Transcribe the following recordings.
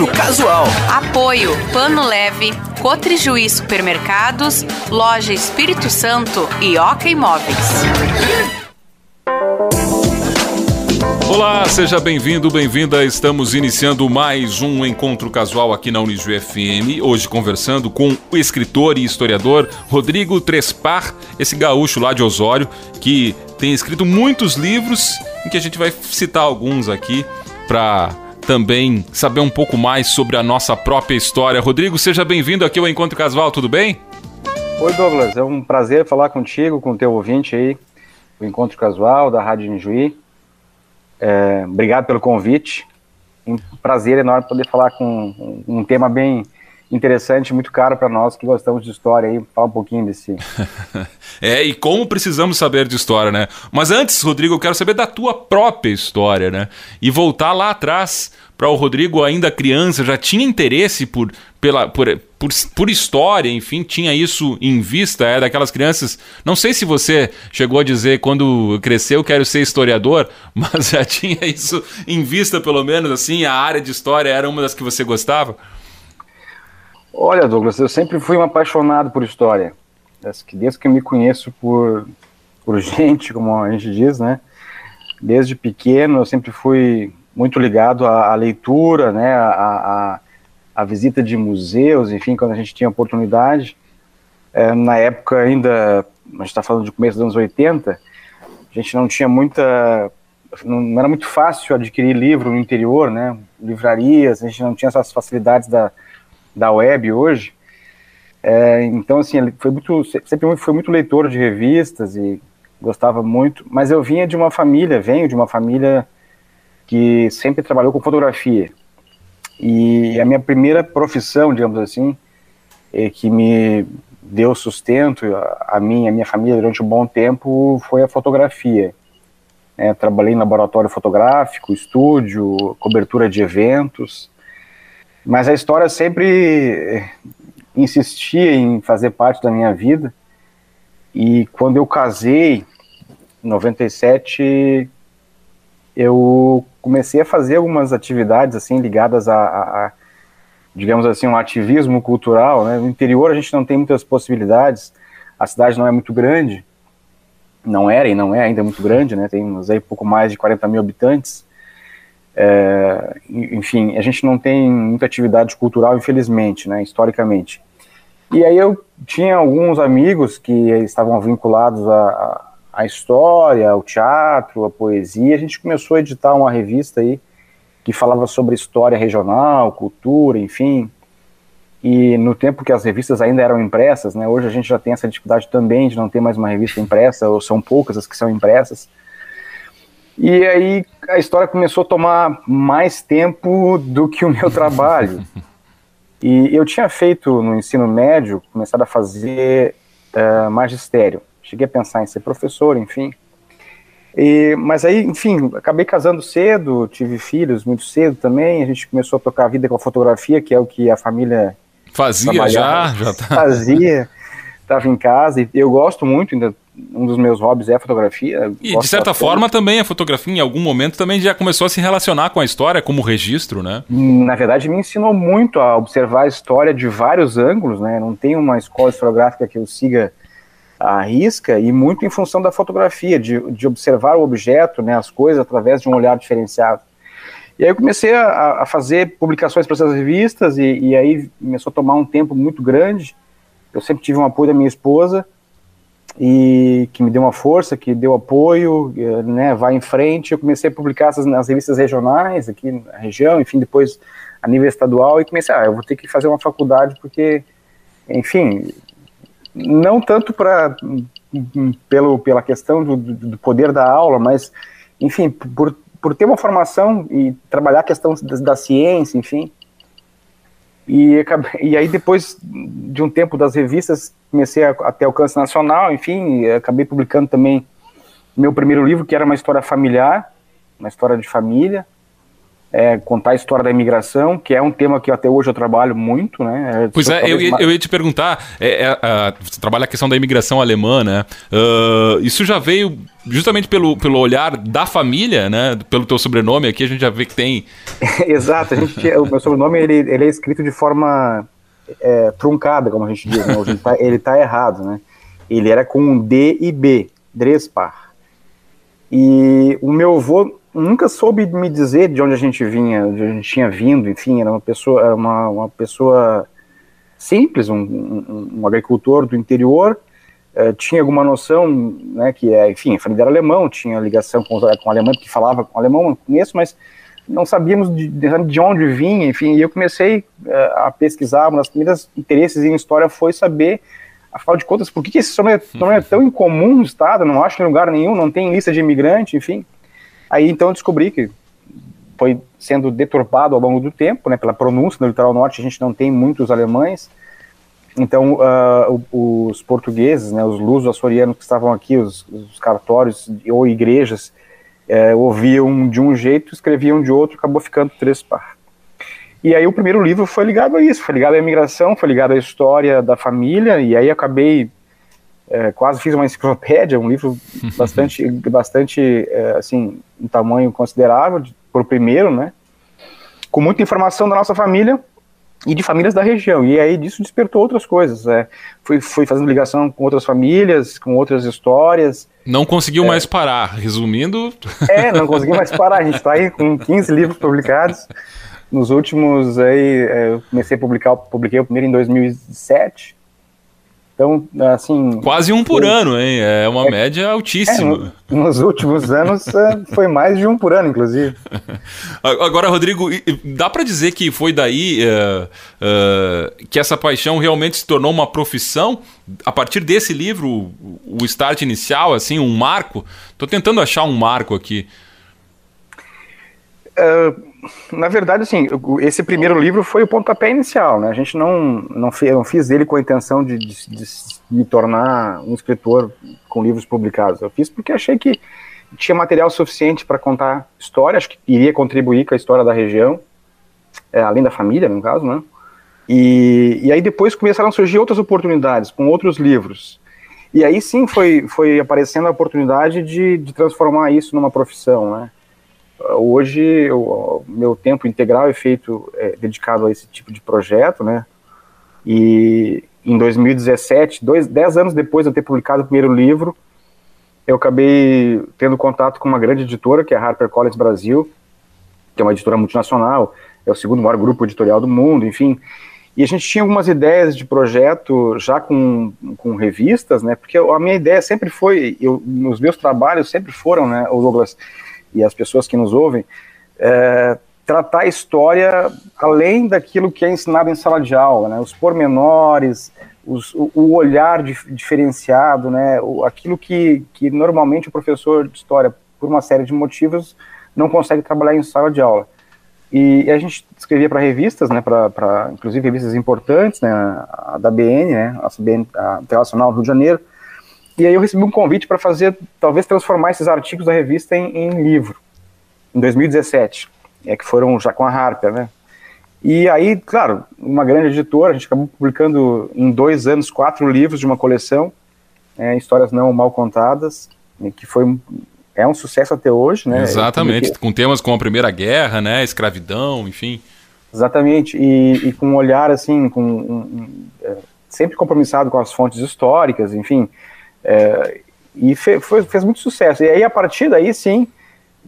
Encontro Casual. Apoio Pano Leve, Cotrijuí Supermercados, Loja Espírito Santo e Oca Imóveis. Olá, seja bem-vindo, bem-vinda. Estamos iniciando mais um encontro casual aqui na Uniju FM. Hoje conversando com o escritor e historiador Rodrigo Trespar, esse gaúcho lá de Osório, que tem escrito muitos livros, em que a gente vai citar alguns aqui para também saber um pouco mais sobre a nossa própria história. Rodrigo, seja bem-vindo aqui ao Encontro Casual, tudo bem? Oi, Douglas, é um prazer falar contigo, com o teu ouvinte aí, o Encontro Casual da Rádio Injuí. É, obrigado pelo convite. Um prazer enorme poder falar com um, um tema bem interessante, muito caro para nós que gostamos de história aí, falar um pouquinho desse. é, e como precisamos saber de história, né? Mas antes, Rodrigo, eu quero saber da tua própria história, né? E voltar lá atrás para o Rodrigo ainda criança, já tinha interesse por, pela, por, por, por história, enfim, tinha isso em vista, é daquelas crianças. Não sei se você chegou a dizer quando cresceu quero ser historiador, mas já tinha isso em vista, pelo menos, assim, a área de história era uma das que você gostava? Olha, Douglas, eu sempre fui um apaixonado por história. Desde que eu me conheço por, por gente, como a gente diz, né? Desde pequeno eu sempre fui muito ligado à, à leitura, né, à, à, visita de museus, enfim, quando a gente tinha oportunidade. É, na época ainda, a gente está falando de começo dos anos 80, a gente não tinha muita, não era muito fácil adquirir livro no interior, né, livrarias, a gente não tinha essas facilidades da, da web hoje. É, então, assim, ele foi muito, sempre foi muito leitor de revistas e gostava muito, mas eu vinha de uma família, venho de uma família que sempre trabalhou com fotografia. E a minha primeira profissão, digamos assim, é que me deu sustento a, mim a minha família durante um bom tempo foi a fotografia. É, trabalhei em laboratório fotográfico, estúdio, cobertura de eventos, mas a história sempre insistia em fazer parte da minha vida. E quando eu casei, em 97, eu comecei a fazer algumas atividades assim ligadas a, a, a, digamos assim um ativismo cultural né? no interior a gente não tem muitas possibilidades a cidade não é muito grande não era e não é ainda muito grande né tem aí pouco mais de 40 mil habitantes é, enfim a gente não tem muita atividade cultural infelizmente né historicamente e aí eu tinha alguns amigos que estavam vinculados a a história, o teatro, a poesia. A gente começou a editar uma revista aí que falava sobre história regional, cultura, enfim. E no tempo que as revistas ainda eram impressas, né, hoje a gente já tem essa dificuldade também de não ter mais uma revista impressa, ou são poucas as que são impressas. E aí a história começou a tomar mais tempo do que o meu trabalho. E eu tinha feito no ensino médio, começado a fazer uh, magistério. Cheguei a pensar em ser professor, enfim. E, mas aí, enfim, acabei casando cedo, tive filhos muito cedo também. A gente começou a tocar a vida com a fotografia, que é o que a família fazia já, já tá. fazia, estava em casa. E eu gosto muito, ainda um dos meus hobbies é a fotografia. E de certa forma também a fotografia, em algum momento, também já começou a se relacionar com a história como registro, né? Na verdade, me ensinou muito a observar a história de vários ângulos, né? Não tem uma escola historiográfica que eu siga a risca e muito em função da fotografia, de, de observar o objeto, né, as coisas, através de um olhar diferenciado. E aí eu comecei a, a fazer publicações para essas revistas e, e, aí começou a tomar um tempo muito grande. Eu sempre tive um apoio da minha esposa e que me deu uma força, que deu apoio, eh, né, vai em frente. Eu comecei a publicar essas, nas revistas regionais aqui na região, enfim, depois a nível estadual e comecei, ah, eu vou ter que fazer uma faculdade porque, enfim, não tanto para pelo pela questão do, do, poder da aula, mas enfim, por, por ter uma formação e trabalhar a questão da, da ciência, enfim. E, e aí depois de um tempo das revistas comecei a, a ter alcance nacional, enfim, acabei publicando também meu primeiro livro que era uma história familiar, uma história de família. É, contar a história da imigração, que é um tema que até hoje eu trabalho muito, né? É, pois é, eu, ia, eu ia te perguntar, é, é, você trabalha a questão da imigração alemã, né? Uh, isso já veio justamente pelo, pelo olhar da família, né? Pelo teu sobrenome aqui, a gente já vê que tem... Exato, a gente, o meu sobrenome ele, ele é escrito de forma é, truncada, como a gente diz, né? ele, tá, ele tá errado, né? Ele era com D e B, Drespar. E o meu avô nunca soube me dizer de onde a gente vinha, de onde a gente tinha vindo, enfim, era uma pessoa, uma, uma pessoa simples, um, um, um agricultor do interior, uh, tinha alguma noção, né, que é, enfim, a família era alemão, tinha ligação com, com o alemão, que falava com o alemão no começo, mas não sabíamos de, de onde vinha, enfim, e eu comecei uh, a pesquisar, uma das primeiras interesses em história foi saber afinal de contas, por que, que esse nome é tão incomum no estado? Não acho em lugar nenhum, não tem lista de imigrante, enfim. Aí então descobri que foi sendo deturpado ao longo do tempo, né, pela pronúncia no litoral norte, a gente não tem muitos alemães, então uh, os portugueses, né, os lusos açorianos que estavam aqui, os, os cartórios ou igrejas, uh, ouviam de um jeito, escreviam de outro, acabou ficando três par. E aí o primeiro livro foi ligado a isso, foi ligado à imigração, foi ligado à história da família, e aí acabei é, quase fiz uma enciclopédia, um livro bastante, bastante é, assim, um tamanho considerável por primeiro, né? Com muita informação da nossa família e de famílias da região. E aí disso despertou outras coisas. É, fui, fui fazendo ligação com outras famílias, com outras histórias. Não conseguiu é, mais parar, resumindo. É, não consegui mais parar. A gente está aí com 15 livros publicados. Nos últimos aí, é, eu comecei a publicar, publiquei o primeiro em 2007 então, assim. Quase um por ano, hein? É uma é, média altíssima. É, no, nos últimos anos é, foi mais de um por ano, inclusive. Agora, Rodrigo, dá para dizer que foi daí uh, uh, que essa paixão realmente se tornou uma profissão? A partir desse livro, o start inicial, assim, um marco? Estou tentando achar um marco aqui. Uh, na verdade, assim, esse primeiro livro foi o pontapé inicial, né? A gente não, não, fez, não fiz ele com a intenção de, de, de, me tornar um escritor com livros publicados. Eu fiz porque achei que tinha material suficiente para contar história, acho que iria contribuir com a história da região, é, além da família, no caso, né? E, e aí depois começaram a surgir outras oportunidades, com outros livros. E aí sim foi, foi aparecendo a oportunidade de, de transformar isso numa profissão, né? Hoje, meu tempo integral é feito, é, dedicado a esse tipo de projeto, né? E em 2017, dois, dez anos depois de eu ter publicado o primeiro livro, eu acabei tendo contato com uma grande editora, que é a HarperCollins Brasil, que é uma editora multinacional, é o segundo maior grupo editorial do mundo, enfim. E a gente tinha algumas ideias de projeto já com, com revistas, né? Porque a minha ideia sempre foi, eu, nos meus trabalhos sempre foram, né, Douglas, e as pessoas que nos ouvem, é, tratar a história além daquilo que é ensinado em sala de aula, né? Os pormenores, os, o, olhar dif, diferenciado, né? O, aquilo que, que normalmente o professor de história, por uma série de motivos, não consegue trabalhar em sala de aula. E, a gente escrevia para revistas, né? Para inclusive revistas importantes, né? A da BN, né? A, a Internacional Rio de Janeiro e aí eu recebi um convite para fazer, talvez transformar esses artigos da revista em, em livro, em 2017, é, que foram já com a Harper, né? E aí, claro, uma grande editora, a gente acabou publicando em dois anos quatro livros de uma coleção, é, histórias não mal contadas, que foi é um sucesso até hoje, né? Exatamente, com temas como a Primeira Guerra, né, escravidão, enfim. Exatamente, e, e com um olhar assim, com um, um, é, sempre compromissado com as fontes históricas, enfim, é, e fe, foi, fez muito sucesso. E aí, a partir daí, sim,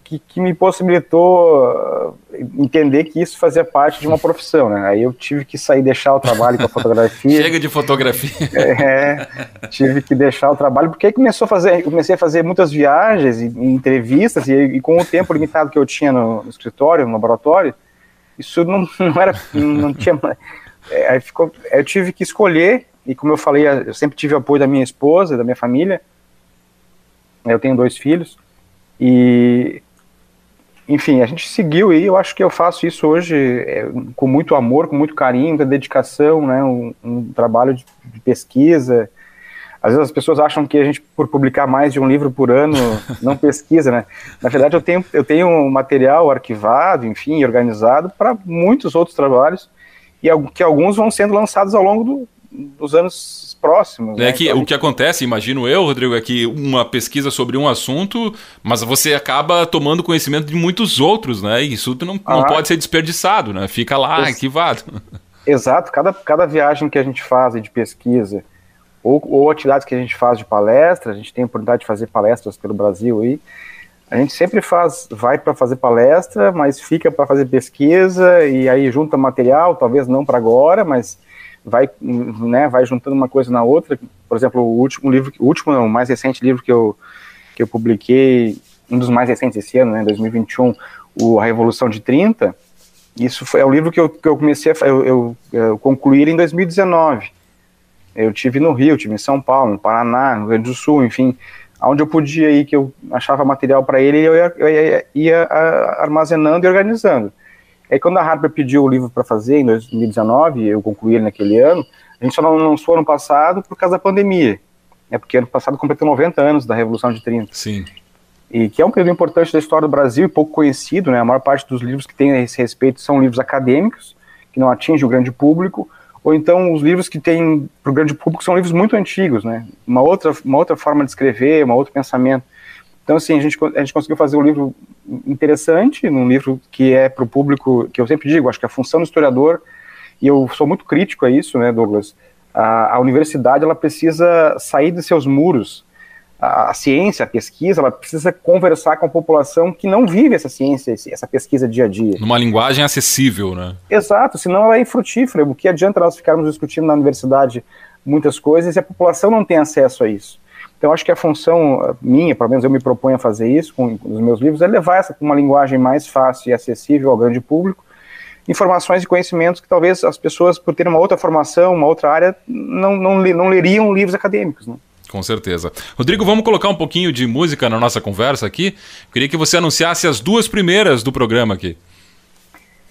que, que, me possibilitou uh, entender que isso fazia parte de uma profissão, né? Aí eu tive que sair, deixar o trabalho com a fotografia. Chega de fotografia. É, tive que deixar o trabalho, porque aí começou a fazer, comecei a fazer muitas viagens e, e entrevistas, e, e, com o tempo limitado que eu tinha no, no escritório, no laboratório, isso não, não era, não tinha, é, aí ficou, eu tive que escolher e como eu falei, eu sempre tive o apoio da minha esposa, da minha família. Eu tenho dois filhos. E, enfim, a gente seguiu e eu acho que eu faço isso hoje é, com muito amor, com muito carinho, com dedicação, né? Um, um trabalho de, de, pesquisa. às vezes as pessoas acham que a gente, por publicar mais de um livro por ano, não pesquisa, né? Na verdade, eu tenho, eu tenho um material arquivado, enfim, organizado para muitos outros trabalhos, e que alguns vão sendo lançados ao longo do, dos anos próximos. É né? que então, o que acontece, imagino eu, Rodrigo, é que uma pesquisa sobre um assunto, mas você acaba tomando conhecimento de muitos outros, né? E isso não, não ah, pode ser desperdiçado, né? Fica lá arquivado. Exato, cada, cada viagem que a gente faz de pesquisa, ou, ou atividades que a gente faz de palestra, a gente tem a oportunidade de fazer palestras pelo Brasil aí, a gente sempre faz, vai para fazer palestra, mas fica para fazer pesquisa e aí junta material, talvez não para agora, mas vai, né, vai juntando uma coisa na outra. Por exemplo, o último livro, o último, não, o mais recente livro que eu, que eu publiquei, um dos mais recentes esse ano, né, 2021, o A Revolução de 30, isso foi é o livro que eu, que eu comecei a eu, eu, eu concluir em 2019. Eu tive no Rio, tive em São Paulo, no Paraná, no Rio Grande do Sul, enfim, onde eu podia ir, que eu achava material para ele, eu ia, eu ia, ia armazenando e organizando. Aí quando a Harper pediu o livro para fazer em 2019, eu concluí ele naquele ano, a gente só não lançou ano passado por causa da pandemia. É porque ano passado completou 90 anos da Revolução de 30. Sim. E que é um período importante da história do Brasil e pouco conhecido, né? A maior parte dos livros que tem a esse respeito são livros acadêmicos, que não atingem o grande público, ou então os livros que tem para o grande público são livros muito antigos, né? Uma outra, uma outra forma de escrever, um outro pensamento. Então, assim, a gente, a gente conseguiu fazer um livro interessante, um livro que é para o público, que eu sempre digo, acho que a função do historiador, e eu sou muito crítico a isso, né, Douglas, a, a universidade, ela precisa sair de seus muros, a, a, ciência, a pesquisa, ela precisa conversar com a população que não vive essa ciência, essa pesquisa dia a dia. Numa linguagem acessível, né? Exato, senão ela é infrutífera. O que adianta nós ficarmos discutindo na universidade muitas coisas e a população não tem acesso a isso? Então, acho que a função minha, pelo menos eu me proponho a fazer isso com, os meus livros, é levar essa uma linguagem mais fácil e acessível ao grande público, informações e conhecimentos que talvez as pessoas, por terem uma outra formação, uma outra área, não, não, não leriam livros acadêmicos. Né? Com certeza. Rodrigo, vamos colocar um pouquinho de música na nossa conversa aqui. Queria que você anunciasse as duas primeiras do programa aqui.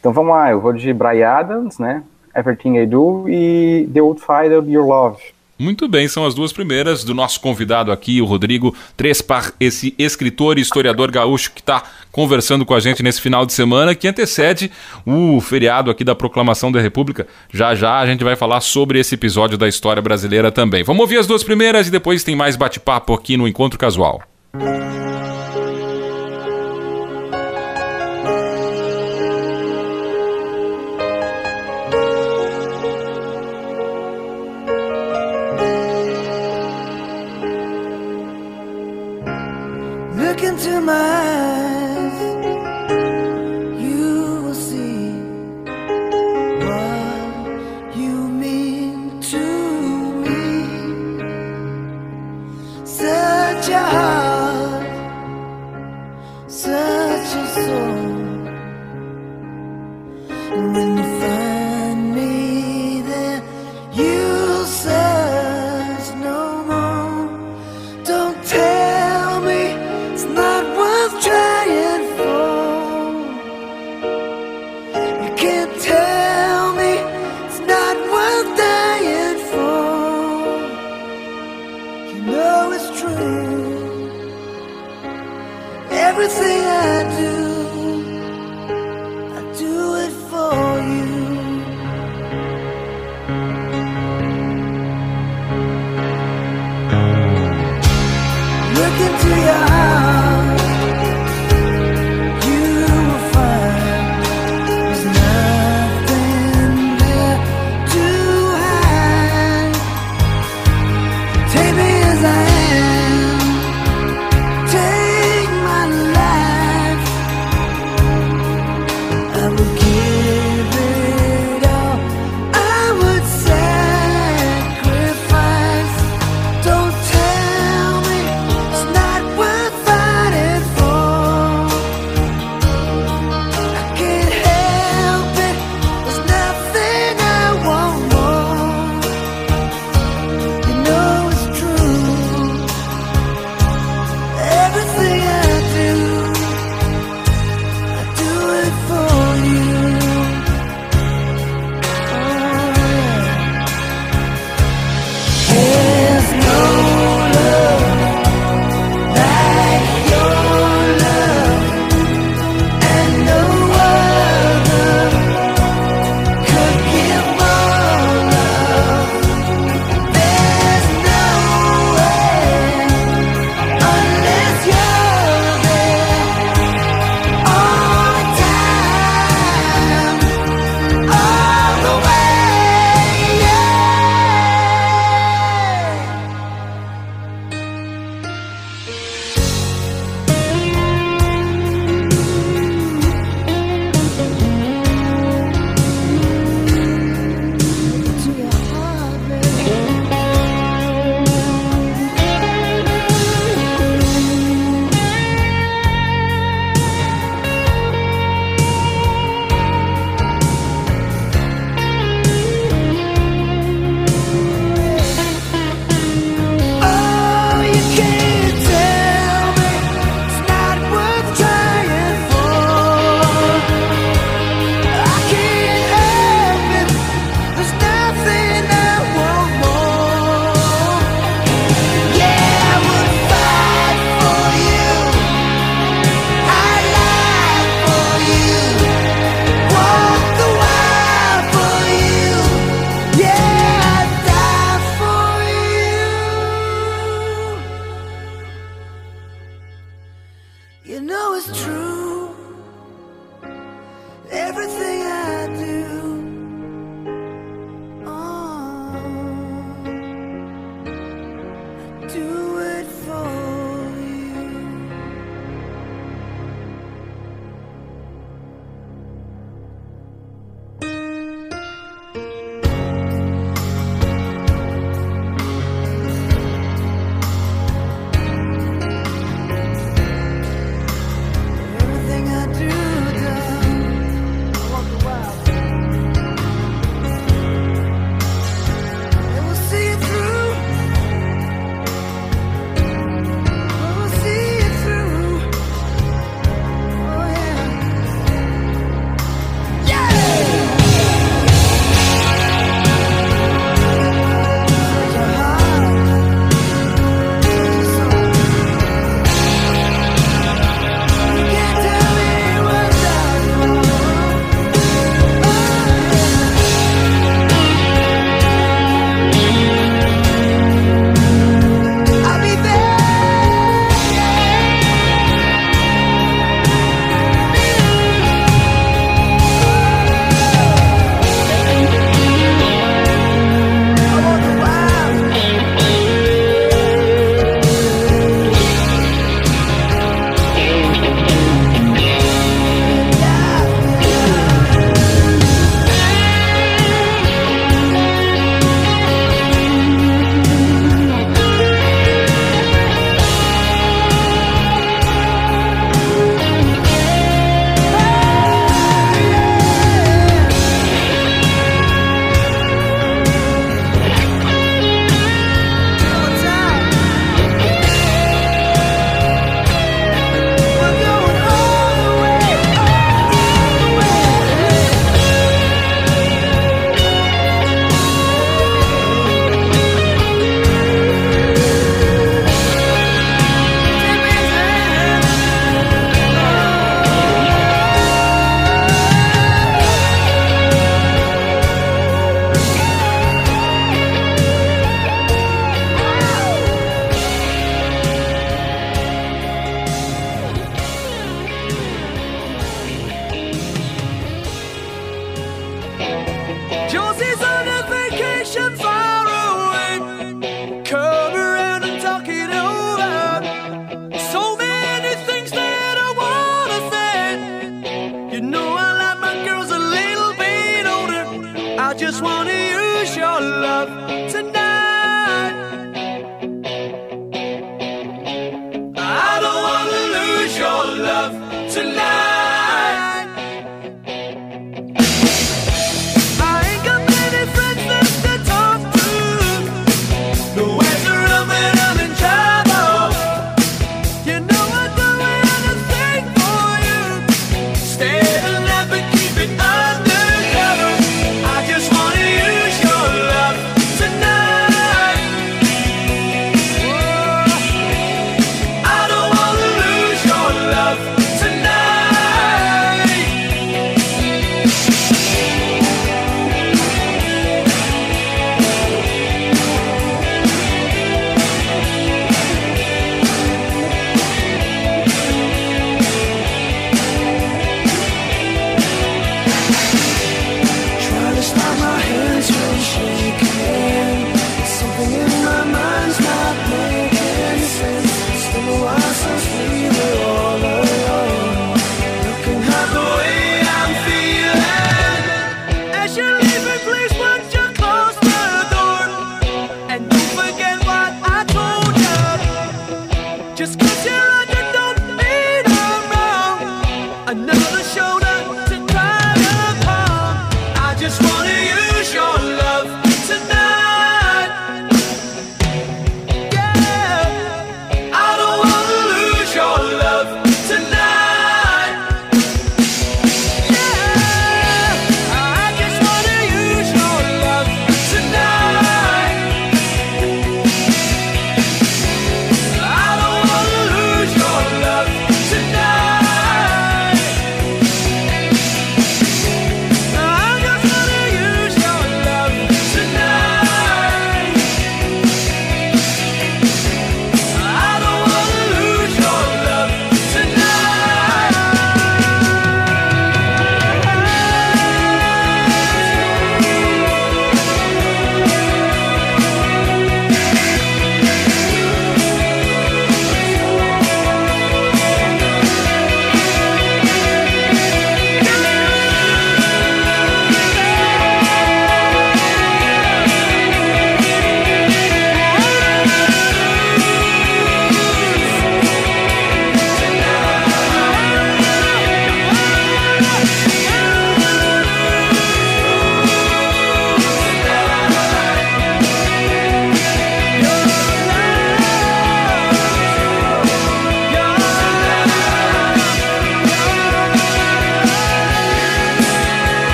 Então vamos lá, eu vou de Brian Adams, né? Everything I Do e The Old Fighter Your Love. Muito bem, são as duas primeiras do nosso convidado aqui, o Rodrigo Trespar, esse escritor e historiador gaúcho que está conversando com a gente nesse final de semana, que antecede o feriado aqui da Proclamação da República. Já já a gente vai falar sobre esse episódio da história brasileira também. Vamos ouvir as duas primeiras e depois tem mais bate-papo aqui no Encontro Casual. Everything I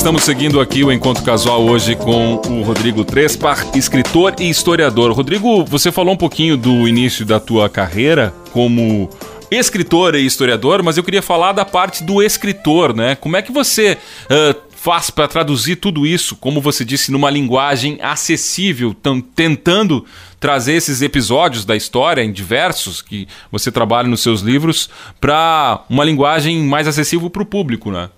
estamos seguindo aqui o encontro casual hoje com o Rodrigo Trespar, escritor e historiador. Rodrigo, você falou um pouquinho do início da tua carreira como escritor e historiador, mas eu queria falar da parte do escritor, né? Como é que você uh, faz para traduzir tudo isso, como você disse, numa linguagem acessível, tentando trazer esses episódios da história, em diversos, que você trabalha nos seus livros, para uma linguagem mais acessível para o público, né?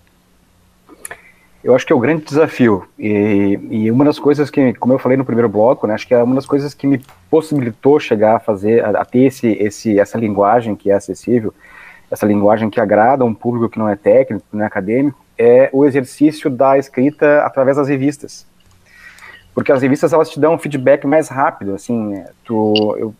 Eu acho que é o grande desafio. E, e, uma das coisas que, como eu falei no primeiro bloco, né, acho que é uma das coisas que me possibilitou chegar a fazer, a, a ter esse, esse, essa linguagem que é acessível, essa linguagem que agrada um público que não é técnico, não é acadêmico, é o exercício da escrita através das revistas. Porque as revistas elas te dão um feedback mais rápido, assim, tu, eu,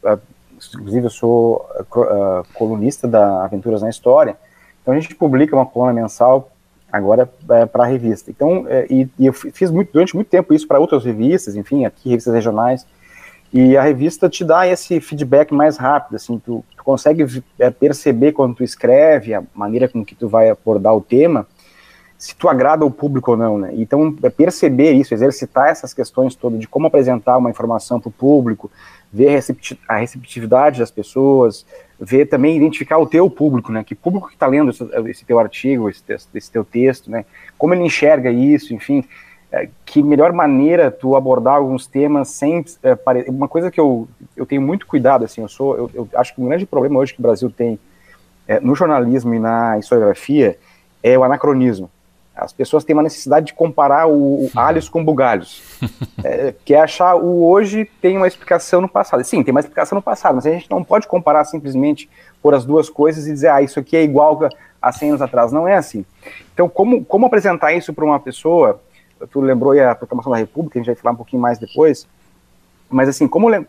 inclusive eu sou uh, colunista da Aventuras na História, então a gente publica uma coluna mensal agora é, para a revista. Então, é, e, e, eu fiz muito, durante muito tempo isso para outras revistas, enfim, aqui revistas regionais, e a revista te dá esse feedback mais rápido, assim, tu, tu consegue é, perceber quando tu escreve, a maneira com que tu vai abordar o tema, se tu agrada o público ou não, né? Então, é perceber isso, exercitar essas questões todas de como apresentar uma informação para o público, ver a receptividade das pessoas, ver também, identificar o teu público, né? Que público que está lendo esse, esse, teu artigo, esse, esse, teu texto, né? Como ele enxerga isso, enfim, é, que melhor maneira tu abordar alguns temas sem é, pare... uma coisa que eu, eu tenho muito cuidado, assim, eu sou, eu, eu acho que o grande problema hoje que o Brasil tem é, no jornalismo e na historiografia é o anacronismo. As pessoas têm uma necessidade de comparar o, o alhos com bugalhos. é, que é achar o hoje tem uma explicação no passado. Sim, tem uma explicação no passado, mas a gente não pode comparar simplesmente por as duas coisas e dizer, ah, isso aqui é igual a 100 anos atrás. Não é assim. Então, como, como apresentar isso para uma pessoa? Tu lembrou a proclamação da República, a gente vai falar um pouquinho mais depois. Mas, assim, como é,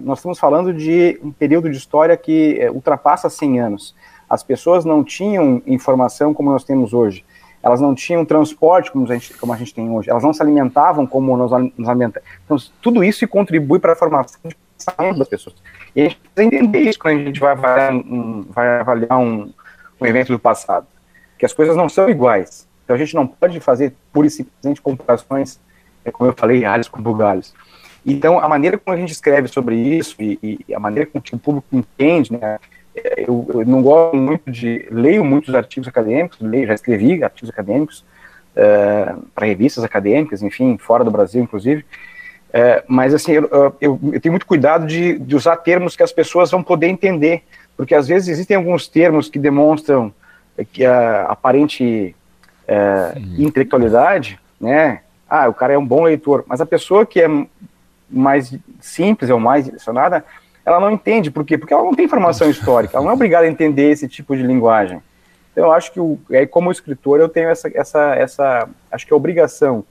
nós estamos falando de um período de história que é, ultrapassa 100 anos. As pessoas não tinham informação como nós temos hoje elas não tinham transporte como a gente, como a gente tem hoje, elas não se alimentavam como nós nos alimentamos. Então, tudo isso contribui para a formação de pensamento das pessoas. E a gente precisa entender isso quando a gente vai avaliar um, vai avaliar um, um evento do passado, que as coisas não são iguais. Então, a gente não pode fazer pura e simplesmente comparações, é, como eu falei, alhos com bugalhos. Então, a maneira como a gente escreve sobre isso e, e a maneira como o público entende, né, eu, eu, não gosto muito de. Leio muitos artigos acadêmicos, leio, já escrevi artigos acadêmicos uh, para revistas acadêmicas, enfim, fora do Brasil, inclusive. Uh, mas, assim, eu, eu, eu, tenho muito cuidado de, de, usar termos que as pessoas vão poder entender, porque às vezes existem alguns termos que demonstram que a aparente uh, intelectualidade, né? Ah, o cara é um bom leitor, mas a pessoa que é mais simples ou mais direcionada, ela não entende. Por quê? Porque ela não tem formação histórica, ela não é obrigada a entender esse tipo de linguagem. Então, eu acho que, o, é, como escritor, eu tenho essa, essa, essa, acho que a obrigação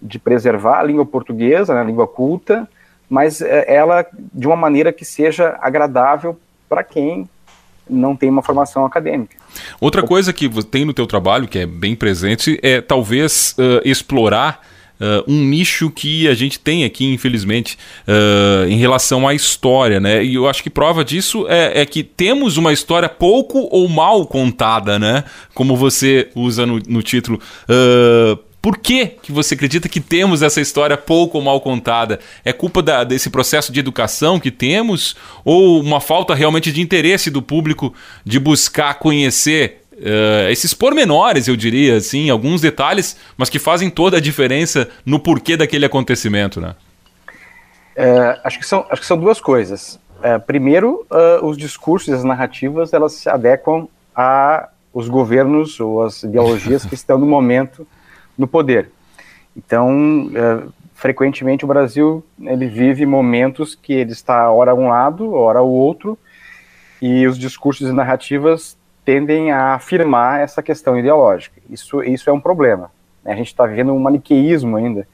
de preservar a língua portuguesa, né, a língua culta, mas é, ela de uma maneira que seja agradável para quem não tem uma formação acadêmica. Outra coisa que tem no teu trabalho, que é bem presente, é talvez uh, explorar uh, um nicho que a gente tem aqui, infelizmente, uh, em relação à história, né? E eu acho que prova disso é, é, que temos uma história pouco ou mal contada, né? Como você usa no, no título. Uh, por que, que você acredita que temos essa história pouco ou mal contada? É culpa da, desse processo de educação que temos? Ou uma falta realmente de interesse do público de buscar conhecer Uh, esses pormenores, eu diria, assim, alguns detalhes, mas que fazem toda a diferença no porquê daquele acontecimento, né? É, acho, que são, acho que são duas coisas. É, primeiro, uh, os discursos e as narrativas, elas se adequam a os governos ou as ideologias que estão no momento no poder. Então, é, frequentemente o Brasil ele vive momentos que ele está ora a um lado, ora ao outro, e os discursos e narrativas tendem a afirmar essa questão ideológica. Isso, isso é um problema. Né? A gente está vivendo um maniqueísmo ainda,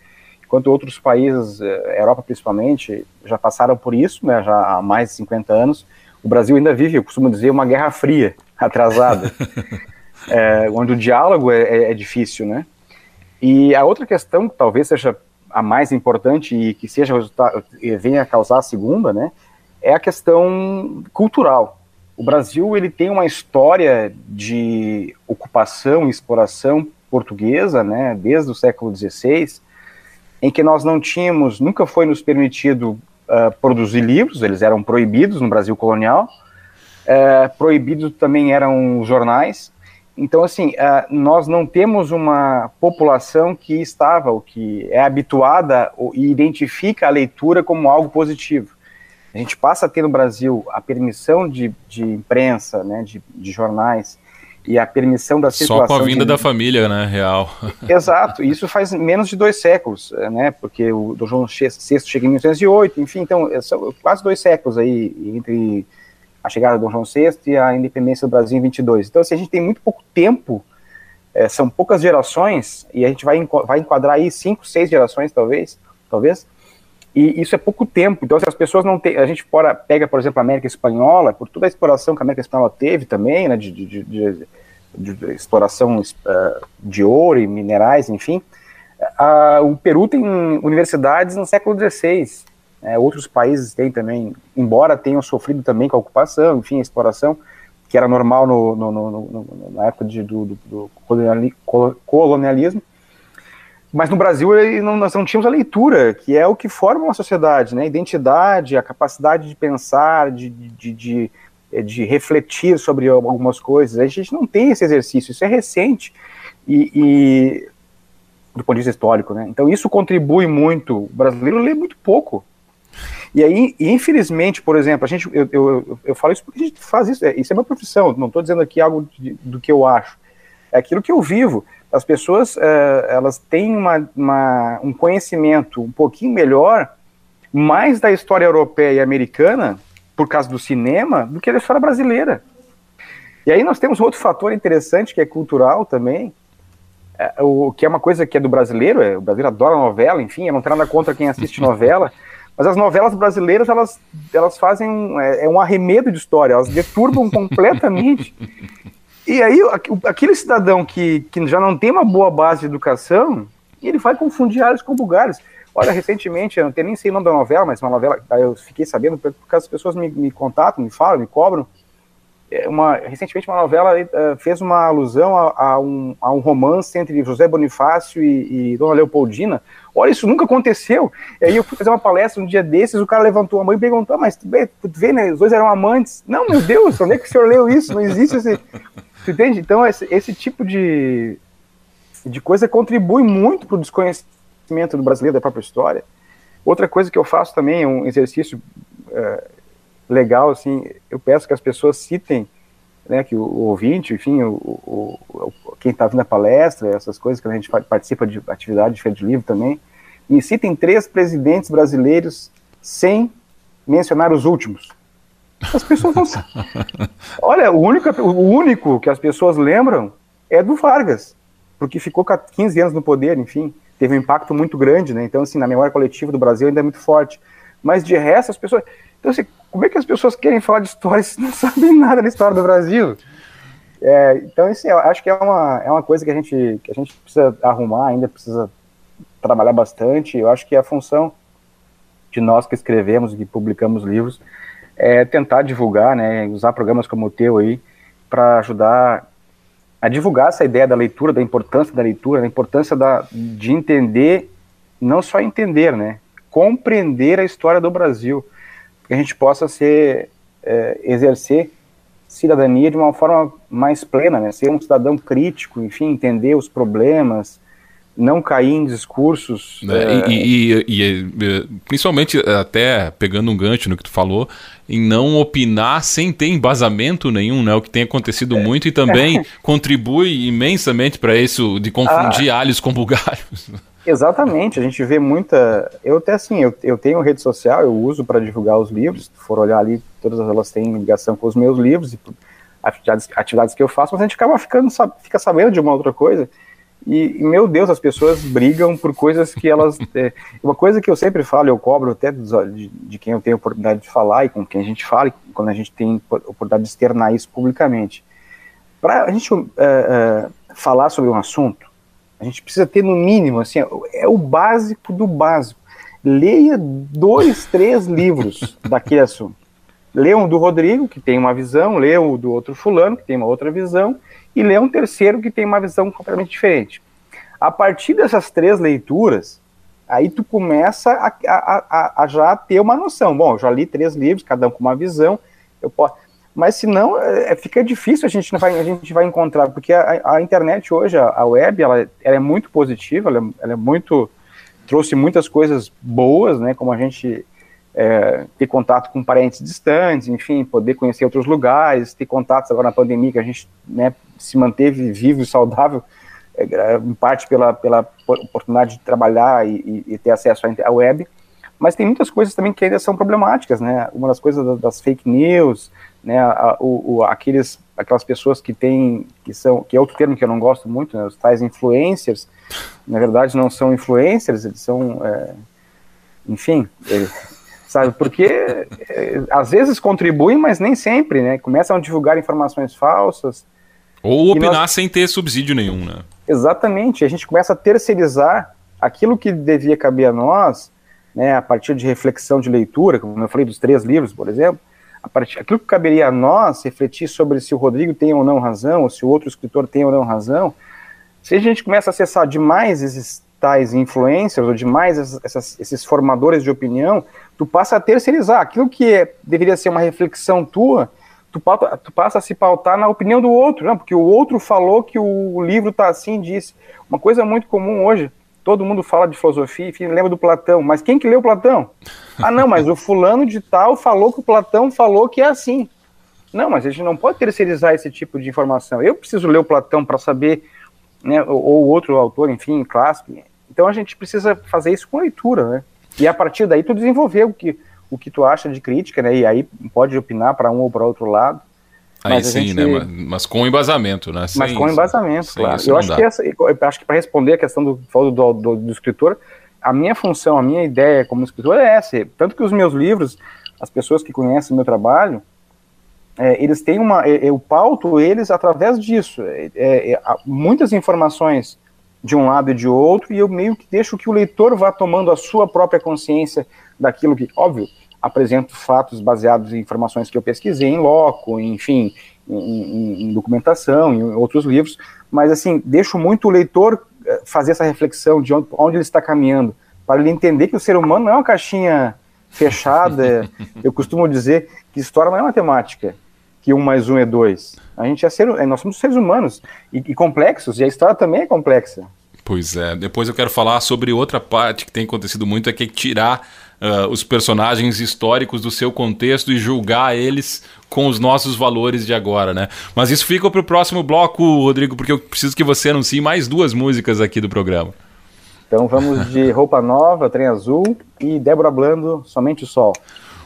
enquanto outros países, eh, Europa principalmente, já passaram por isso, né, já há mais de 50 anos. O Brasil ainda vive, eu costumo dizer, uma guerra fria, atrasada, é, onde o diálogo é, é, é difícil, né? E a outra questão, que talvez seja a mais importante e que seja venha a causar a segunda, né, é a questão cultural o Brasil ele tem uma história de ocupação e exploração portuguesa, né, desde o século XVI, em que nós não tínhamos, nunca foi nos permitido uh, produzir livros, eles eram proibidos no Brasil colonial, uh, proibidos também eram os jornais. Então, assim, uh, nós não temos uma população que estava, ou que é habituada ou, e identifica a leitura como algo positivo. A gente passa a ter no Brasil a permissão de, de imprensa, né, de, de jornais, e a permissão da circulação... Só com a vinda de... da família, né, real. Exato, isso faz menos de dois séculos, né, porque o Dom João VI chega em 1908, enfim, então, é são quase dois séculos aí, entre a chegada do Dom João VI e a independência do Brasil em 22. Então, assim, a gente tem muito pouco tempo, é, são poucas gerações, e a gente vai, vai enquadrar aí cinco, seis gerações, talvez, talvez, e isso é pouco tempo. Então, se as pessoas não têm. A gente fora, pega, por exemplo, a América Espanhola, por toda a exploração que a América Espanhola teve também, né, de, de, de, de exploração uh, de ouro e minerais, enfim. Uh, o Peru tem universidades no século XVI. Né, outros países têm também, embora tenham sofrido também com a ocupação, enfim, a exploração, que era normal no, no, no, na época de, do, do, do colonialismo. Mas no Brasil nós não tínhamos a leitura, que é o que forma uma sociedade, né? A identidade, a capacidade de pensar, de, de, de, de, refletir sobre algumas coisas. A gente não tem esse exercício, isso é recente. E, e do ponto de vista histórico, né? Então isso contribui muito. O brasileiro lê muito pouco. E aí, infelizmente, por exemplo, a gente, eu, eu, eu falo isso porque a gente faz isso, é, isso é uma profissão, não estou dizendo aqui algo de, do que eu acho, é aquilo que eu vivo. As pessoas uh, elas têm uma, uma, um conhecimento um pouquinho melhor mais da história europeia e americana por causa do cinema do que da história brasileira. E aí nós temos outro fator interessante que é cultural também, é, o que é uma coisa que é do brasileiro, é, o brasileiro adora novela, enfim, eu não tenho nada contra quem assiste novela, mas as novelas brasileiras elas, elas fazem um, é, é um arremedo de história, elas deturbam completamente e aí, aquele cidadão que, que já não tem uma boa base de educação, ele vai confundir áreas com bugares. Olha, recentemente, eu não tenho nem sei o nome da novela, mas uma novela, eu fiquei sabendo, porque as pessoas me, me contatam, me falam, me cobram. É uma, recentemente, uma novela uh, fez uma alusão a, a, um, a, um, romance entre José Bonifácio e, e, Dona Leopoldina. Olha, isso nunca aconteceu. E aí eu fui fazer uma palestra um dia desses, o cara levantou a mão e perguntou, mas tu vê, né, os dois eram amantes. Não, meu Deus, onde é que o senhor leu isso? Não existe esse... Tu entende? Então, esse, esse tipo de, de coisa contribui muito para o desconhecimento do brasileiro da própria história. Outra coisa que eu faço também, um exercício é, legal, assim, eu peço que as pessoas citem, né, que o, o ouvinte, enfim, o, o, o quem está vindo à palestra, essas coisas que a gente participa de atividade de feira de livro também, me citem três presidentes brasileiros sem mencionar os últimos. As pessoas não sabem. Olha, o único, o único que as pessoas lembram é do Vargas, porque ficou 15 anos no poder, enfim, teve um impacto muito grande, né? Então, assim, na memória coletiva do Brasil ainda é muito forte. Mas de resto, as pessoas. Então, assim, como é que as pessoas querem falar de história se não sabem nada da história do Brasil? É, então, assim, eu acho que é uma, é uma coisa que a, gente, que a gente precisa arrumar, ainda precisa trabalhar bastante. Eu acho que a função de nós que escrevemos e publicamos livros é tentar divulgar, né, usar programas como o teu aí para ajudar a divulgar essa ideia da leitura, da importância da leitura, da importância da, de entender, não só entender, né, compreender a história do Brasil, que a gente possa ser, é, exercer cidadania de uma forma mais plena, né, ser um cidadão crítico, enfim, entender os problemas, não cair em discursos. É, é... E, e, e, principalmente, até pegando um gancho no que tu falou, em não opinar sem ter embasamento nenhum, né? O que tem acontecido é. muito e também contribui imensamente para isso de confundir ah, alhos com bugalhos. Exatamente, a gente vê muita. Eu até assim, eu, eu tenho rede social, eu uso para divulgar os livros. Se for olhar ali, todas elas têm ligação com os meus livros e atividades, atividades que eu faço, mas a gente acaba ficando, fica sabendo de uma outra coisa. E, meu Deus, as pessoas brigam por coisas que elas. É, uma coisa que eu sempre falo, eu cobro até de, de, quem eu tenho oportunidade de falar e com quem a gente fala, quando a gente tem oportunidade de externar isso publicamente. Para a gente uh, uh, falar sobre um assunto, a gente precisa ter no mínimo, assim, é o básico do básico. Leia dois, três livros daquele assunto. Lê um do Rodrigo, que tem uma visão, lê o do outro fulano, que tem uma outra visão, e lê um terceiro que tem uma visão completamente diferente. A partir dessas três leituras, aí tu começa a, a, a, a já ter uma noção. Bom, eu já li três livros, cada um com uma visão, eu posso mas senão é, fica difícil a gente vai a gente vai encontrar porque a, a internet hoje a, a web ela, ela, é muito positiva ela, ela, é muito trouxe muitas coisas boas né como a gente é, ter contato com parentes distantes enfim poder conhecer outros lugares ter contatos agora na pandemia que a gente né, se manteve vivo e saudável é, em parte pela, pela oportunidade de trabalhar e, e, ter acesso à web. Mas tem muitas coisas também que ainda são problemáticas né? Uma das coisas das fake news né, a, o, aqueles, aquelas pessoas que têm, que são, que é outro termo que eu não gosto muito, né, os tais influencers, na verdade não são influencers, eles são, é, enfim, eles, sabe, porque é, às vezes contribuem, mas nem sempre, né, começam a divulgar informações falsas. Ou opinar nós, sem ter subsídio nenhum, né. Exatamente, a gente começa a terceirizar aquilo que devia caber a nós, né, a partir de reflexão de leitura, como eu falei dos três livros, por exemplo, a partir, aquilo que caberia a nós refletir sobre se o Rodrigo tem ou não razão, ou se o outro escritor tem ou não razão, se a gente começa a acessar demais esses tais influencers, ou demais essas, esses formadores de opinião, tu passa a terceirizar. Aquilo que é, deveria ser uma reflexão tua, tu, tu, passa a se pautar na opinião do outro, não? porque o outro falou que o livro está assim, disse. Uma coisa muito comum hoje, todo mundo fala de filosofia e lembra do Platão, mas quem que leu Platão? Ah, não, mas o fulano de tal falou que o Platão falou que é assim. Não, mas a gente não pode terceirizar esse tipo de informação. Eu preciso ler o Platão para saber, né, ou outro autor, enfim, clássico. Então a gente precisa fazer isso com leitura, né? E a partir daí tu desenvolver o que, o que tu acha de crítica, né? E aí pode opinar para um ou para outro lado. Aí sim, gente... né? Mas com embasamento, né? Sem mas com embasamento, claro. Eu acho, que essa, eu acho que para responder a questão do, do, do, do, escritor, a minha função, a minha ideia como escritor é essa. Tanto que os meus livros, as pessoas que conhecem o meu trabalho, é, eles têm uma. Eu pauto eles através disso. É, é, é muitas informações de um lado e de outro, e eu meio que deixo que o leitor vá tomando a sua própria consciência daquilo que. Óbvio, apresento fatos baseados em informações que eu pesquisei em loco, enfim, em, em, em, documentação, em outros livros, mas assim, deixo muito o leitor eh, fazer essa reflexão de onde, onde ele está caminhando, para ele entender que o ser humano não é uma caixinha fechada, eu costumo dizer que história não é matemática, que um mais um é dois. A gente é ser, nós somos seres humanos e, e complexos, e a história também é complexa. Pois é, depois eu quero falar sobre outra parte que tem acontecido muito, é que tirar uh, os personagens históricos do seu contexto e julgar eles com os nossos valores de agora, né? Mas isso fica para o próximo bloco, Rodrigo, porque eu preciso que você anuncie mais duas músicas aqui do programa. Então vamos de Roupa Nova, Trem Azul e Débora Blando, Somente o Sol.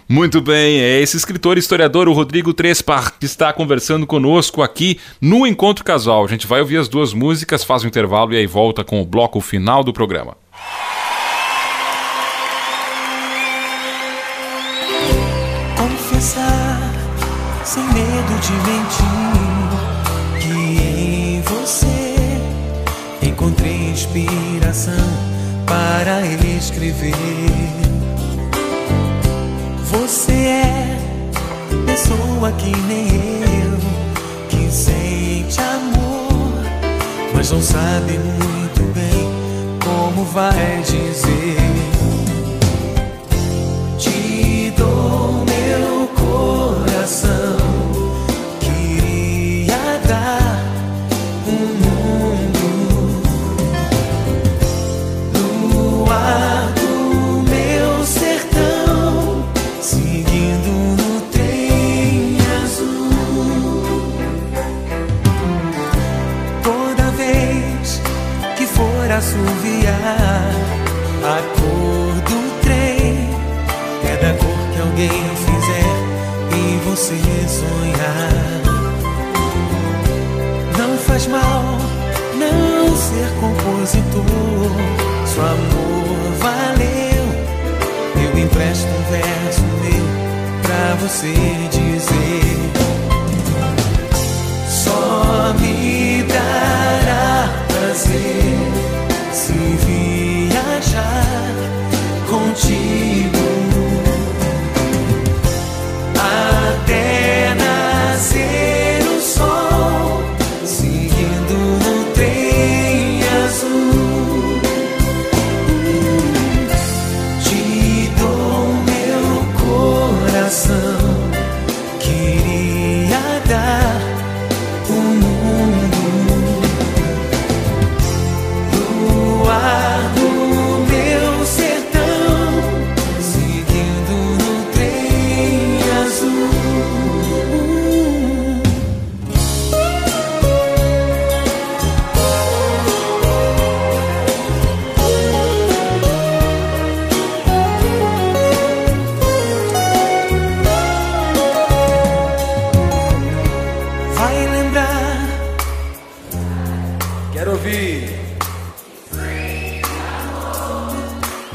Muito bem, é esse escritor e historiador, o Rodrigo Trespar, que está conversando conosco aqui no Encontro Casual. A gente vai ouvir as duas músicas, faz um intervalo e aí volta com o bloco final do programa. sem medo de mentir, que em você encontrei inspiração para escrever. Pessoa que nem eu, que sente amor, mas não sabe muito bem como vai dizer.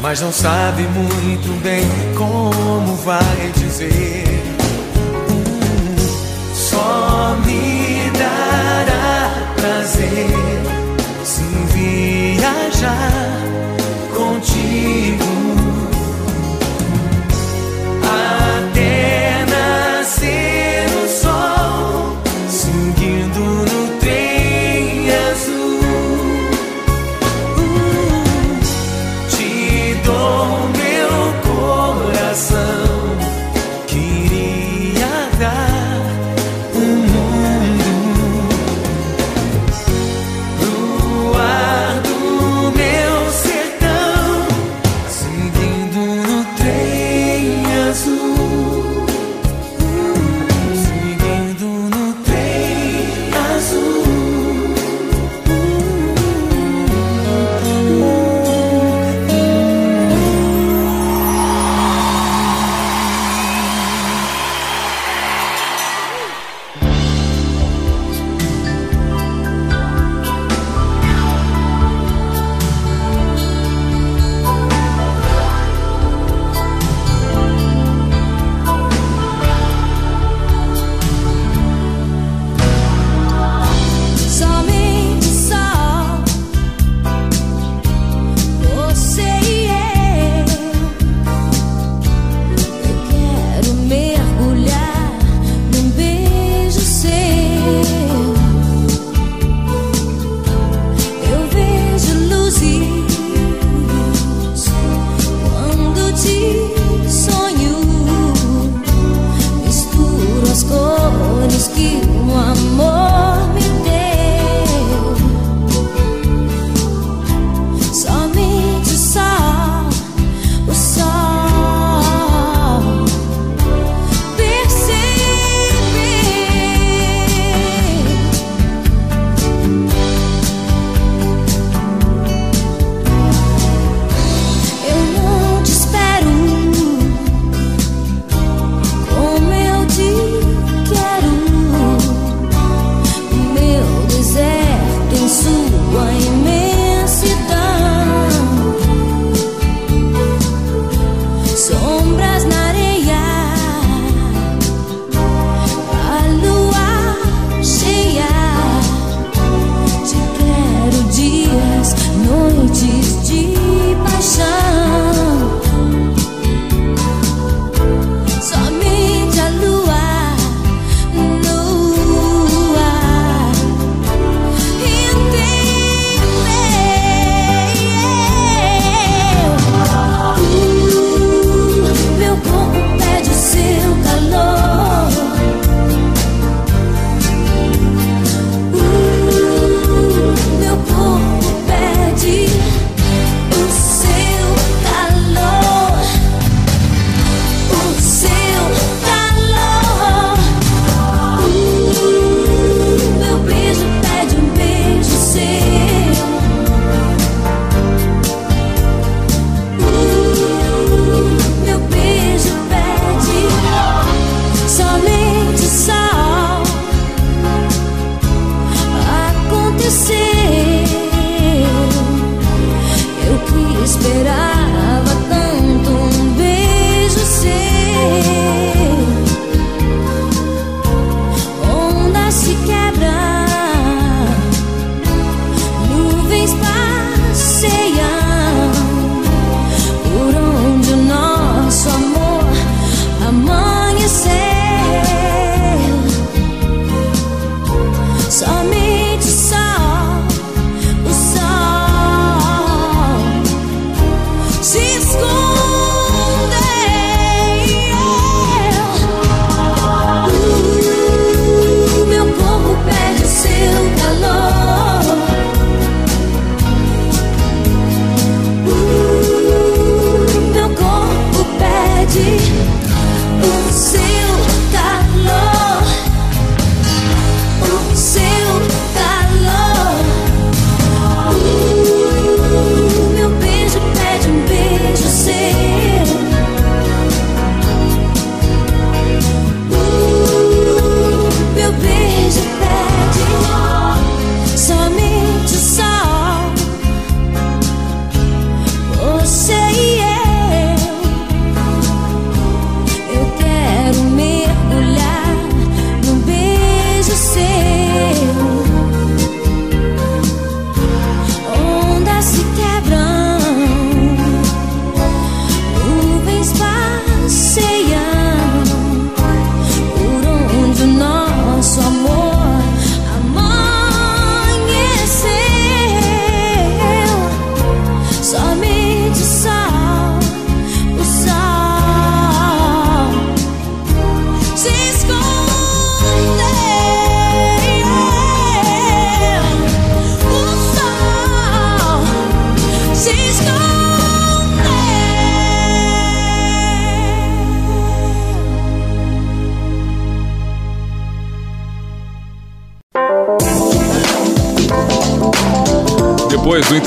Mas não sabe muito bem como vai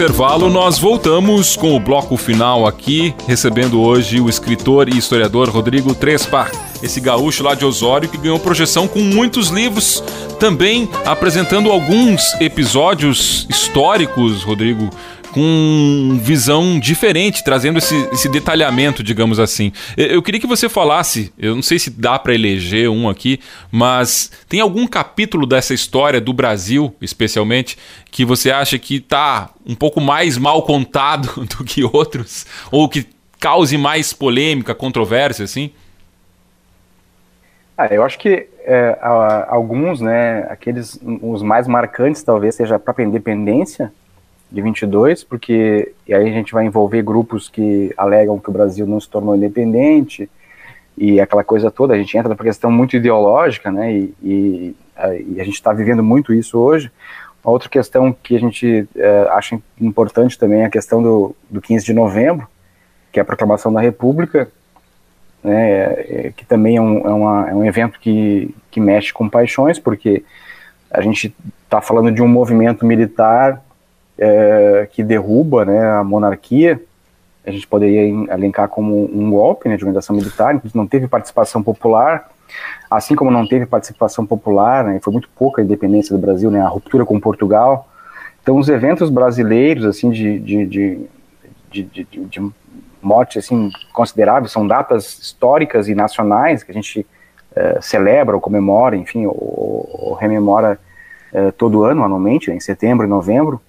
intervalo, nós voltamos com o bloco final aqui, recebendo hoje o escritor e historiador Rodrigo Trespa, esse gaúcho lá de Osório que ganhou projeção com muitos livros, também apresentando alguns episódios históricos, Rodrigo, com visão diferente, trazendo esse, esse detalhamento, digamos assim. Eu queria que você falasse, eu não sei se dá para eleger um aqui, mas tem algum capítulo dessa história do Brasil, especialmente, que você acha que está um pouco mais mal contado do que outros, ou que cause mais polêmica, controvérsia, assim? Ah, eu acho que é, alguns, né, aqueles, os mais marcantes talvez seja a própria independência, de 22, porque e aí a gente vai envolver grupos que alegam que o Brasil não se tornou independente e aquela coisa toda, a gente entra numa questão muito ideológica, né, e, e, e a gente está vivendo muito isso hoje. Uma outra questão que a gente é, acha importante também é a questão do, do 15 de novembro, que é a proclamação da República, né, é, que também é um, é, uma, é um evento que, que mexe com paixões, porque a gente está falando de um movimento militar é, que derruba né, a monarquia, a gente poderia elencar como um golpe né, de organização militar, não teve participação popular, assim como não teve participação popular, né, foi muito pouca a independência do Brasil, né, a ruptura com Portugal. Então, os eventos brasileiros, assim, de, de, de, de, de, de morte, assim, consideráveis, são datas históricas e nacionais que a gente é, celebra ou comemora, enfim, ou, ou rememora é, todo ano, anualmente, né, em setembro e novembro